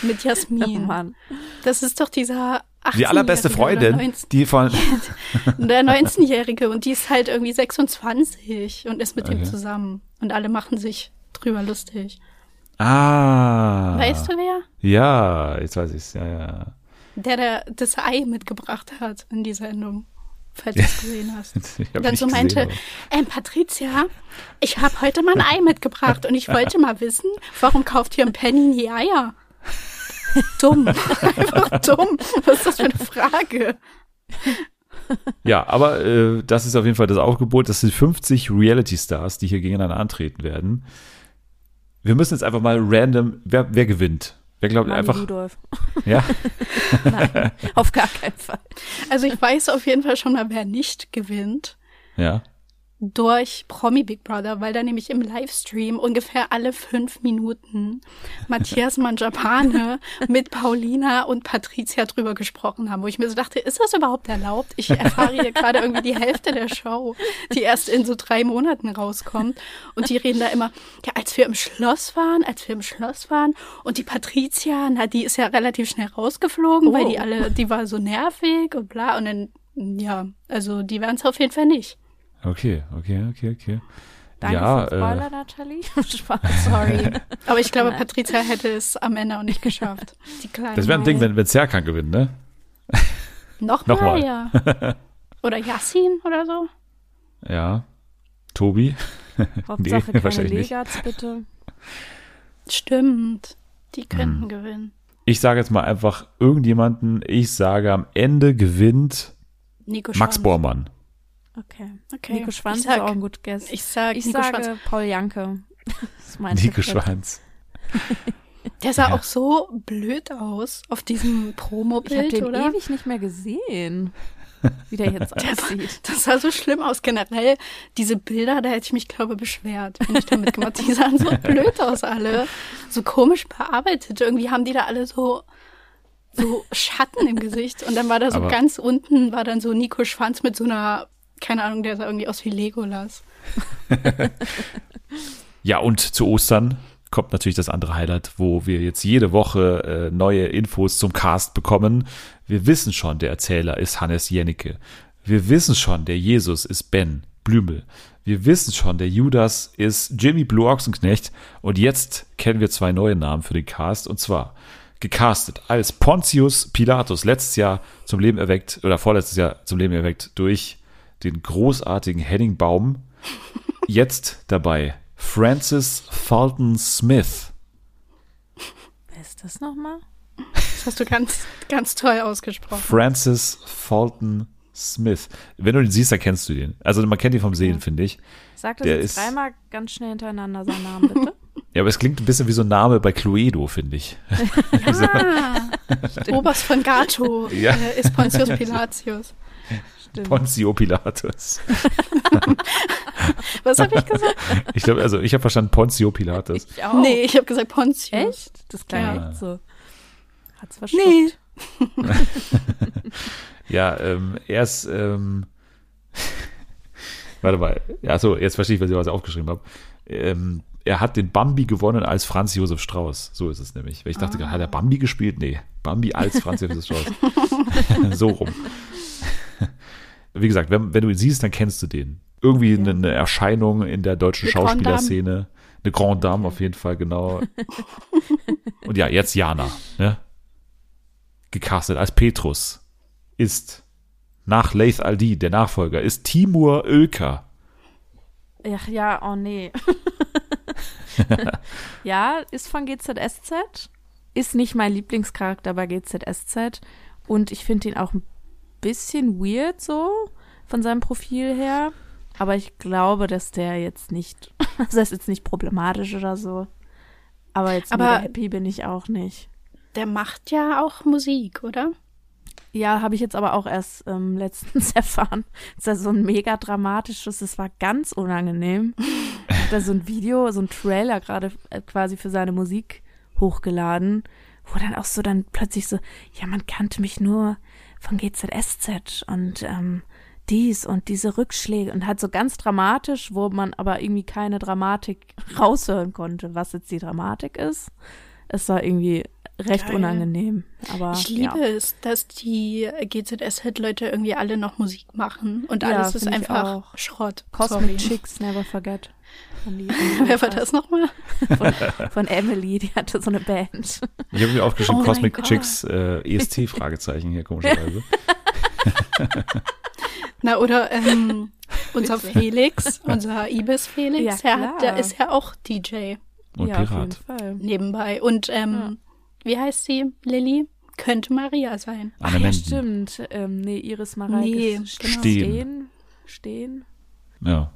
Mit Oh Jasmin. Mann. Das ist doch dieser 18 Die allerbeste Freundin, die von. Der 19-Jährige und die ist halt irgendwie 26 und ist mit ihm Okay. zusammen. Und alle machen sich drüber lustig. Ah. Weißt du wer? Ja, jetzt weiß ich's. Ja, ja. Der, der das Ei mitgebracht hat in die Sendung. Falls du es gesehen hast. Dann so meinte, ähm, Patricia, ich habe heute mal ein Ei mitgebracht und ich wollte mal wissen, warum kauft ihr im Penny nie Eier? Dumm. Einfach dumm. Was ist das für eine Frage? Ja, aber äh, das ist auf jeden Fall das Aufgebot. Das sind 50 Reality-Stars, die hier gegeneinander antreten werden. Wir müssen jetzt einfach mal random, wer, wer gewinnt? Wer glaubt Mami einfach, Rudolf. ja? Nein, auf gar keinen Fall. Also ich weiß auf jeden Fall schon mal, wer nicht gewinnt. Ja. Durch Promi Big Brother, weil da nämlich im Livestream ungefähr alle fünf Minuten Matthias Manjapane mit Paulina und Patricia drüber gesprochen haben, wo ich mir so dachte, ist das überhaupt erlaubt? Ich erfahre hier gerade irgendwie die Hälfte der Show, die erst in so drei Monaten rauskommt. Und die reden da immer, ja, als wir im Schloss waren, als wir im Schloss waren und die Patricia, na, die ist ja relativ schnell rausgeflogen, weil die Oh. alle, die war so nervig und bla. Und dann, ja, also die werden es auf jeden Fall nicht. Okay, okay, okay, okay. Danke ja, für den Spoiler, äh, Nathalie. Spaß, sorry. Aber ich glaube. Patricia hätte es am Ende auch nicht geschafft. Die kleine. das wäre ein Ding, wenn, wenn Serkan gewinnt, ne? Noch, Noch mal, mal. ja. Oder Yassin oder so. Ja. Tobi? Hauptsache Nee, keine wahrscheinlich nicht. Legats, bitte. Stimmt. Die könnten Hm. gewinnen. Ich sage jetzt mal einfach irgendjemanden. Ich sage, am Ende gewinnt Nico Max. Bormann. Okay. Okay. Nico Schwanz ich sag, ist auch ein gut Guess. Ich sag Ich Nico sage Schwanz. Paul Janke. Das ist mein Nico Tipp. Schwanz. Der sah Ja. auch so blöd aus auf diesem Ich habe Promo-Bild, den oder? ewig nicht mehr gesehen, wie der jetzt Der aussieht. Das sah so schlimm aus. Generell, diese Bilder, da hätte ich mich, glaube beschwert, wenn ich damit gemacht Die sahen so blöd aus, alle. So komisch bearbeitet. Irgendwie haben die da alle so, so Schatten im Gesicht. Und dann war da so Aber- ganz unten, war dann so Nico Schwanz mit so einer, keine Ahnung, der sah irgendwie aus wie Legolas. Ja, und zu Ostern kommt natürlich das andere Highlight, wo wir jetzt jede Woche äh, neue Infos zum Cast bekommen. Wir wissen schon, der Erzähler ist Hannes Jennecke. Wir wissen schon, der Jesus ist Ben Blümel. Wir wissen schon, der Judas ist Jimmy Blue Ochsenknecht. Und jetzt kennen wir zwei neue Namen für den Cast. Und zwar gecastet als Pontius Pilatus, letztes Jahr zum Leben erweckt, oder vorletztes Jahr zum Leben erweckt durch den großartigen Henning Baum. Jetzt dabei Francis Fulton Smith. Wer ist das nochmal? Das hast du ganz, ganz toll ausgesprochen. Francis Fulton Smith. Wenn du den siehst, dann kennst du den. Also man kennt ihn vom Sehen, finde ich. Sag das Der jetzt ist- dreimal ganz schnell hintereinander, seinen Namen, bitte. Ja, aber es klingt ein bisschen wie so ein Name bei Cluedo, finde ich. Ah, Oberst von Gato Ja. äh, ist Pontius Pilatius. Stimmt. Ponzio Pilatus. Was habe ich gesagt? Ich glaube, also ich habe verstanden Ponzio Pilatus. Ich auch. Nee, ich habe gesagt Pontius. Echt? Das klang Ja. echt so. Hat's verschluckt. Nee. Ja, ähm, er ist, ähm, warte mal, ja, so, jetzt verstehe ich, was ich was aufgeschrieben habe. Ähm, er hat den Bambi gewonnen als Franz Josef Strauß. So ist es nämlich. Weil ich dachte, gerade, hat er Bambi gespielt? Nee, Bambi als Franz Josef Strauß. so rum. Wie gesagt, wenn, wenn du ihn siehst, dann kennst du den. Irgendwie eine, eine Erscheinung in der deutschen Grande Schauspielerszene. Eine Grand Dame auf jeden Fall, genau. Und ja, jetzt Jana, ne? Gecastet als Petrus ist nach Laith Aldi, der Nachfolger, ist Timur Oelker. Ach ja, oh nee. ja, ist von GZSZ. Ist nicht mein Lieblingscharakter bei GZSZ. Und ich finde ihn auch ein bisschen weird so von seinem Profil her. Aber ich glaube, dass der jetzt nicht, also das ist jetzt nicht problematisch oder so. Aber jetzt Aber- happy bin ich auch nicht. Der macht ja auch Musik, oder? Ja, habe ich jetzt aber auch erst ähm, letztens erfahren. Das ist ja so ein mega dramatisches, das war ganz unangenehm. Hat da so ein Video, so ein Trailer gerade äh, quasi für seine Musik hochgeladen, wo dann auch so dann plötzlich so, ja, man kannte mich nur von GZSZ und ähm, dies und diese Rückschläge und halt so ganz dramatisch, wo man aber irgendwie keine Dramatik raushören konnte, was jetzt die Dramatik ist. Es war irgendwie recht Geil. unangenehm. Aber Ich liebe ja. es, dass die GZSZ-Leute irgendwie alle noch Musik machen und Ja, alles ist einfach. Schrott. Cosmic Sorry. Chicks Never Forget. Wer war das nochmal? Von, von Emily, die hatte so eine Band. Ich habe mir aufgeschrieben, Oh Cosmic. Chicks äh, EST-Fragezeichen hier, komischerweise. Na, oder ähm, unser Felix, unser Ibis Felix, Ja, der, der ist ja auch DJ Und ja, auf jeden Pirat. Fall. nebenbei. Und ähm, wie heißt sie? Lilly? Könnte Maria sein. Ach, ja, stimmt. Ähm, nee, Iris Mareike. Nee, ist- genau. Stehen. Stehen. Stehen. Ja,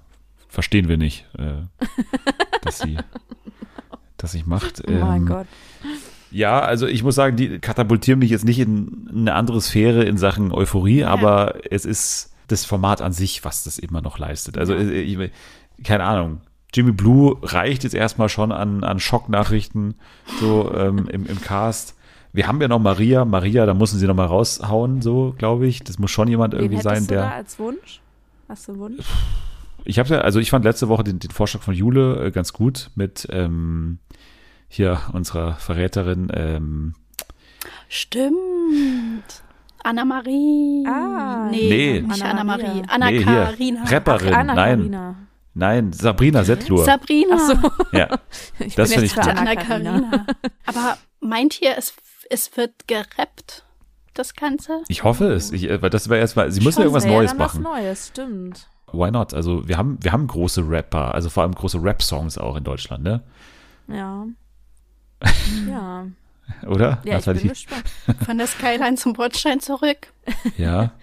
verstehen wir nicht, äh, dass sie das sich macht. Oh mein Ähm, Gott. Ja, also ich muss sagen, die katapultieren mich jetzt nicht in eine andere Sphäre in Sachen Euphorie, aber es ist das Format an sich, was das immer noch leistet. Also Ja. äh, ich, keine Ahnung. Jimmy Blue reicht jetzt erstmal schon an, an Schocknachrichten so ähm, im, im Cast. Wir haben ja noch Maria. Maria, da müssen sie noch mal raushauen, so glaube ich. Das muss schon jemand Wen irgendwie sein, du da der. als Wunsch? Hast du einen Wunsch? Ich habe ja, also ich fand letzte Woche den, den Vorschlag von Jule äh, ganz gut mit ähm, hier unserer Verräterin. Ähm, Stimmt. Anna-Marie. Ah. nee, Nee. nicht. Anna-Marie. Nee, hier. Anna-Karina. Rapperin, Anna nein, nein, Sabrina Settlur. Sabrina. Ach so. ja, Ich Das bin find jetzt ich für gut. Anna Anna-Karina. Karina. Aber meint ihr, es, es wird gerappt, das Ganze? ich hoffe es. Ich, äh, weil das wäre erstmal, sie müssen Schon irgendwas Neues machen. Was Neues, stimmt. Why not? Also wir haben, wir haben große Rapper, also vor allem große Rap-Songs auch in Deutschland, ne? Ja. ja. Oder? Ja, ich Nathalie? bin gespannt. Von der Skyline zum Bordstein zurück. ja.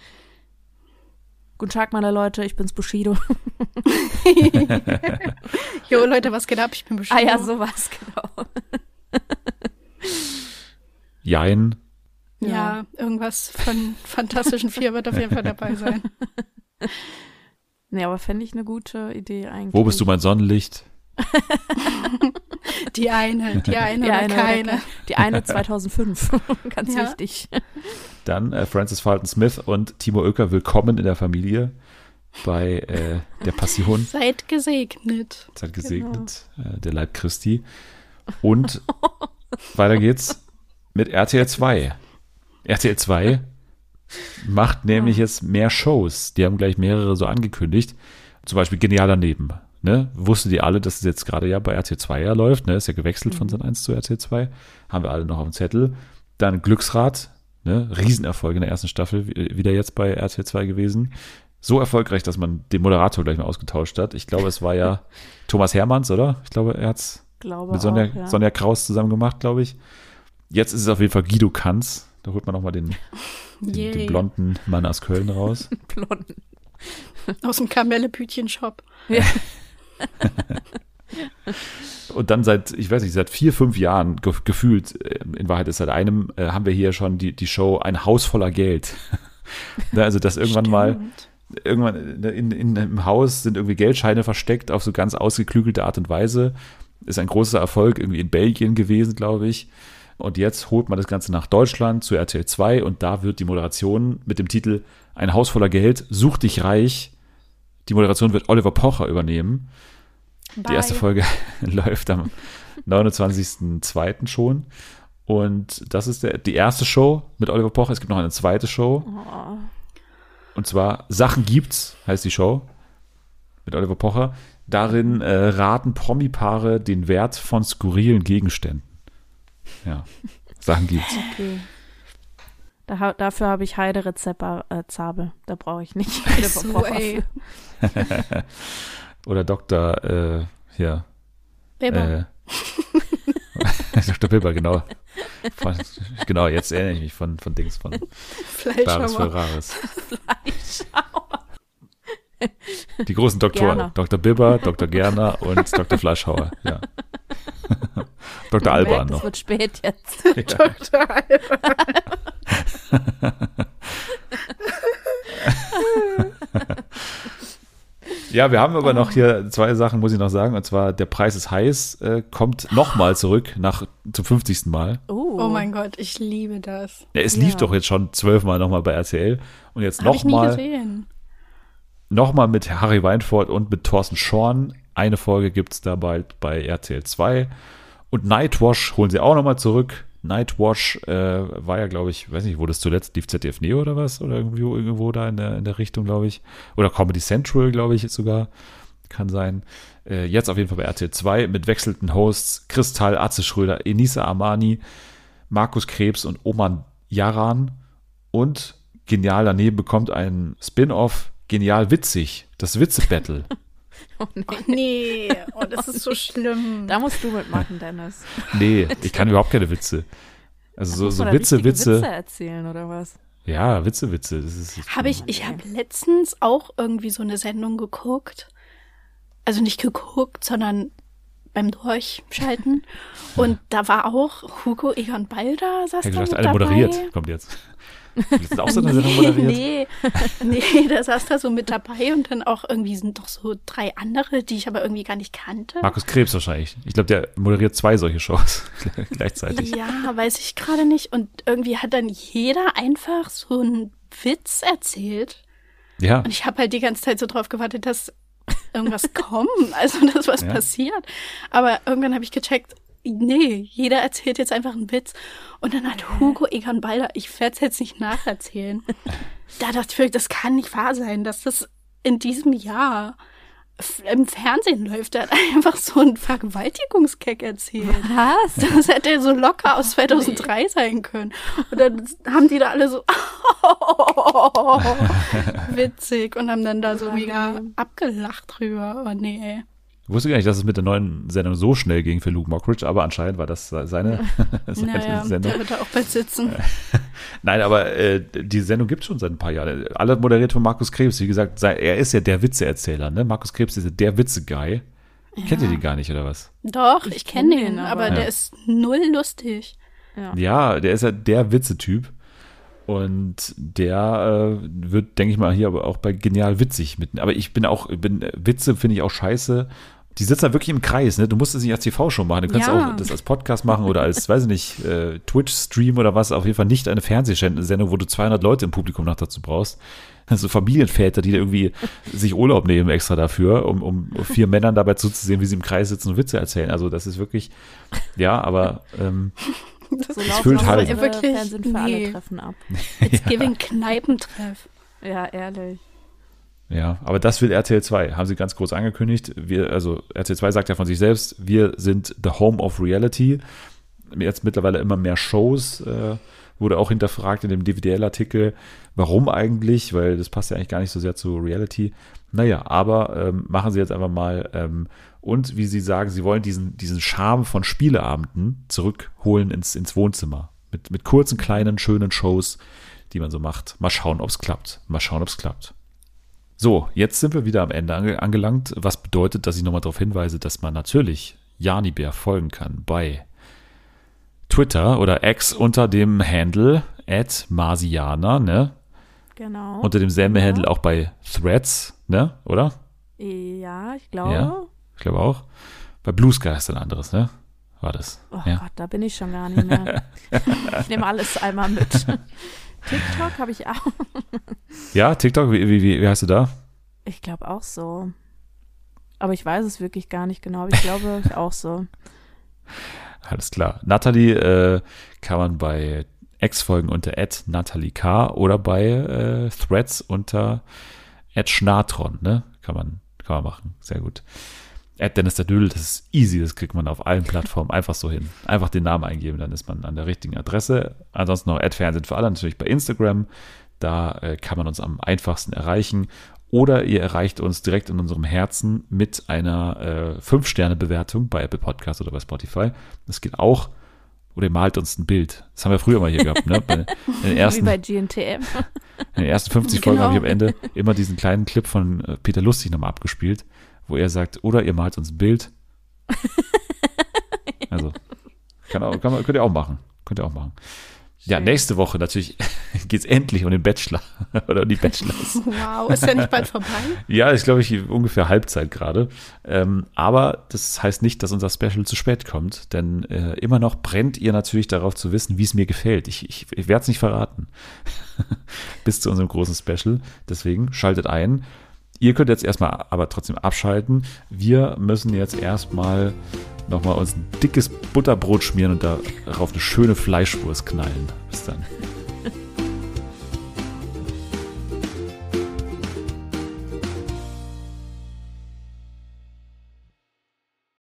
Guten Tag, meine Leute, ich bin's Bushido. Jo, Leute, was geht ab? Ich bin bestimmt. Ah ja, sowas, genau. Jein. Ja, irgendwas von Fantastischen Vier wird auf jeden Fall dabei sein. Nee, aber fände ich eine gute Idee eigentlich. Wo bist du mein Sonnenlicht? Die eine, die eine Die oder eine oder keine. keine. Die eine 2005. Ganz Ja. wichtig. Dann äh, Francis Fulton Smith und Timo Oecker, willkommen in der Familie bei äh, der Passion. Seid gesegnet. Seid gesegnet, äh, der Leib Christi. Und weiter geht's mit RTL 2. RTL 2 macht nämlich jetzt mehr Shows. Die haben gleich mehrere so angekündigt. Zum Beispiel Genial daneben. Ne? Wusstet ihr alle, dass es jetzt gerade ja bei RTL 2 ja läuft? Ne? Ist ja gewechselt von Sat 1 zu RTL 2. Haben wir alle noch auf dem Zettel. Dann Glücksrad. Ne? Riesenerfolg in der ersten Staffel. wie- Wieder jetzt bei RTL 2 gewesen. So erfolgreich, dass man den Moderator gleich mal ausgetauscht hat. Ich glaube, es war ja Thomas Hermanns, oder? Ich glaube, er hat's Glaube mit Sonja, auch, ja. Sonja Kraus zusammen gemacht, glaube ich. Jetzt ist es auf jeden Fall Guido Kanz. Da holt man nochmal den, den, den blonden Mann aus Köln raus. Blond. Aus dem Kamelle-Bütchen-Shop. Und dann seit, ich weiß nicht, seit vier, fünf Jahren ge gefühlt, äh, in Wahrheit ist seit einem, äh, haben wir hier schon die, die Show Ein Haus voller Geld. Ne, also, dass irgendwann mal, Stimmt. irgendwann in, in, im Haus sind irgendwie Geldscheine versteckt auf so ganz ausgeklügelte Art und Weise. Ist ein großer Erfolg irgendwie in Belgien gewesen, glaube ich. Und jetzt holt man das Ganze nach Deutschland zu RTL 2 und da wird die Moderation mit dem Titel Ein Haus voller Geld, such dich reich. Die Moderation wird Oliver Pocher übernehmen. Die erste Bye. Folge läuft am 29.02. schon. Und das ist der, die erste Show mit Oliver Pocher. Es gibt noch eine zweite Show. Oh. Und zwar Sachen gibt's, heißt die Show. Mit Oliver Pocher. Darin äh, raten Promi-Paare den Wert von skurrilen Gegenständen. Ja, Sachen gibt's. Okay. Da, dafür habe ich Heide Rezepper äh, Zabel. Da brauche ich nicht. Für. Oder Dr. Äh, hier, Weber. äh, Dr. Bilber, genau. Von, genau, jetzt erinnere ich mich von, von Dings, von Baris Fleischhauer. Ferraris. Die großen Doktoren. Gerner. Dr. Bibber, Dr. Gerner und Dr. Fleischhauer. Ja. Dr. Man Alban merkt, noch. Es wird spät jetzt. Dr. Alban. Ja, wir haben aber noch hier zwei Sachen, muss ich noch sagen. Und zwar, der Preis ist heiß, äh, kommt nochmal zurück nach zum 50. Mal. Oh, Oh mein Gott, ich liebe das. Ja, es lief Ja. doch jetzt schon zwölfmal nochmal bei RTL. Und jetzt nochmal gesehen. nochmal mit Harry Weinfurt und mit Thorsten Schorn. Eine Folge gibt's da bald bei RTL 2. Und Nightwash holen sie auch nochmal zurück. Nightwash äh, war ja, glaube ich, weiß nicht, wo das zuletzt lief, ZDF Neo oder was? Oder irgendwo, irgendwo da in der, in der Richtung, glaube ich. Oder Comedy Central, glaube ich, sogar. Kann sein. Äh, jetzt auf jeden Fall bei RTL 2 mit wechselnden Hosts. Kristall, Atze Schröder, Enisa Armani, Markus Krebs und Oman Yaran. Und genial daneben bekommt ein Spin-off, genial witzig, das Witze-Battle. Oh, nee. Oh nee, oh, das ist so schlimm. Da musst du mitmachen, Dennis. Nee, ich kann überhaupt keine Witze. Also so, so Witze, Witze. Witze erzählen oder was? Ja, Witze, Witze. Das ist, Habe ich, ich habe letztens auch irgendwie so eine Sendung geguckt. Also nicht geguckt, sondern beim Durchschalten. Und da war auch Hugo Egon Balder, saß Ich da mit alle dabei. moderiert. Kommt jetzt. Willst du auch so eine Sendung moderiert? Nee, Nee, da saß da so mit dabei und dann auch irgendwie sind doch so drei andere, die ich aber irgendwie gar nicht kannte. Markus Krebs wahrscheinlich. Ich glaube, der moderiert zwei solche Shows gleichzeitig. Ja, weiß ich gerade nicht. Und irgendwie hat dann jeder einfach so einen Witz erzählt. Ja, Und ich habe halt die ganze Zeit so drauf gewartet, dass irgendwas kommt, also dass was Ja. passiert. Aber irgendwann habe ich gecheckt, nee, jeder erzählt jetzt einfach einen Witz. Und dann hat Hugo Egon Balder, ich werde es jetzt nicht nacherzählen. da dachte ich wirklich, das kann nicht wahr sein, dass das in diesem Jahr im Fernsehen läuft. Er hat einfach so einen Vergewaltigungskeck erzählt. was? Das hätte so locker aus 2003 sein können. Und dann haben die da alle so witzig und haben dann da so mega abgelacht drüber. Oh nee. Ich wusste gar nicht, dass es mit der neuen Sendung so schnell ging für Luke Mockridge, aber anscheinend war das seine, seine Naja, Sendung. der wird da auch bald sitzen. Nein, aber äh, die Sendung gibt schon seit ein paar Jahren. Alle moderiert von Markus Krebs. Wie gesagt, sei, er ist ja der Witzeerzähler. Ne? Markus Krebs ist ja der Witze-Guy. Kennt ihr die gar nicht, oder was? Doch, ich, Ich kenne kenn ihn, ihn, aber aber- der Ja. ist null lustig. Ja. Ja, der ist ja der Witze-Typ. Und der äh, wird, denke ich mal, hier aber auch bei Genial witzig mit. Aber ich bin auch, bin Witze finde ich auch scheiße. Die sitzen da wirklich im Kreis, ne? Du musst es nicht als TV-Show machen. Du kannst Ja. auch das als Podcast machen oder als, weiß ich nicht, äh, Twitch-Stream oder was. Auf jeden Fall nicht eine Fernsehsendung, wo du 200 Leute im Publikum noch dazu brauchst. Also Familienväter, die da irgendwie sich Urlaub nehmen extra dafür, um, um vier Männern dabei zuzusehen, wie sie im Kreis sitzen und Witze erzählen. Also das ist wirklich, ja, aber ähm, Es laufen füllt auch halt. Wirklich? Fernsehen für Nee. alle Treffen ab. It's giving Kneipentreff. Ja, ehrlich. Ja, aber das will RTL 2, haben sie ganz groß angekündigt. Wir, also RTL 2 sagt ja von sich selbst, wir sind the home of reality. Jetzt mittlerweile immer mehr Shows, äh, wurde auch hinterfragt in dem DVDL-Artikel, warum eigentlich, weil das passt ja eigentlich gar nicht so sehr zu Reality. Naja, aber ähm, machen sie jetzt einfach mal. Ähm, und wie sie sagen, sie wollen diesen, diesen Charme von Spieleabenden zurückholen ins, ins Wohnzimmer. Mit, mit kurzen, kleinen, schönen Shows, die man so macht. Mal schauen, ob es klappt. Mal schauen, ob es klappt. So, jetzt sind wir wieder am Ende ange angelangt, was bedeutet, dass ich nochmal darauf hinweise, dass man natürlich Janibär folgen kann bei Twitter oder X unter dem Handle at Marsianer, ne? Genau. Unter demselben Ja. Handle auch bei Threads, ne? Oder? ja, ich glaube. Ja. Ich glaube auch. Bei Blue Sky ist ein anderes, ne? War das. Oh ja. Gott, da bin ich schon gar nicht mehr. ich nehme alles einmal mit. TikTok habe ich auch. ja, TikTok, wie, wie, wie, wie heißt du da? Ich glaube auch so. Aber ich weiß es wirklich gar nicht genau. Aber ich glaube auch so. Alles klar. Nathalie äh, kann man bei X-Folgen unter Natalie K. oder bei äh, Threads unter Schnatron, ne? Kann man, kann man machen. Sehr gut. Ed Dennis der Dödel, das ist easy, das kriegt man auf allen Plattformen einfach so hin. Einfach den Namen eingeben, dann ist man an der richtigen Adresse. Ansonsten noch Ed Fernsehen für alle, natürlich bei Instagram. Da äh, kann man uns am einfachsten erreichen. Oder ihr erreicht uns direkt in unserem Herzen mit einer äh, 5-Sterne-Bewertung bei Apple Podcast oder bei Spotify. Das geht auch. Oder ihr malt uns ein Bild. Das haben wir früher mal hier gehabt. Ne? Bei, in den ersten, Wie bei GNTM. in den ersten 50 Folgen Genau. habe ich am Ende immer diesen kleinen Clip von äh, Peter Lustig nochmal abgespielt, wo er sagt, oder ihr malt uns ein Bild. Also, kann auch, kann könnt ihr auch machen. Könnt ihr auch machen. Ja, nächste Woche natürlich geht es endlich um den Bachelor oder um die Bachelors. Wow, ist ja nicht bald vorbei? Ja, ist glaube ich ungefähr Halbzeit gerade. Ähm, aber das heißt nicht, dass unser Special zu spät kommt, denn äh, immer noch brennt ihr natürlich darauf zu wissen, wie es mir gefällt. Ich, ich, ich werde es nicht verraten. Bis zu unserem großen Special. Deswegen schaltet ein. Ihr könnt jetzt erstmal aber trotzdem abschalten. Wir müssen jetzt erstmal nochmal uns ein dickes Butterbrot schmieren und darauf eine schöne Fleischwurst knallen. Bis dann.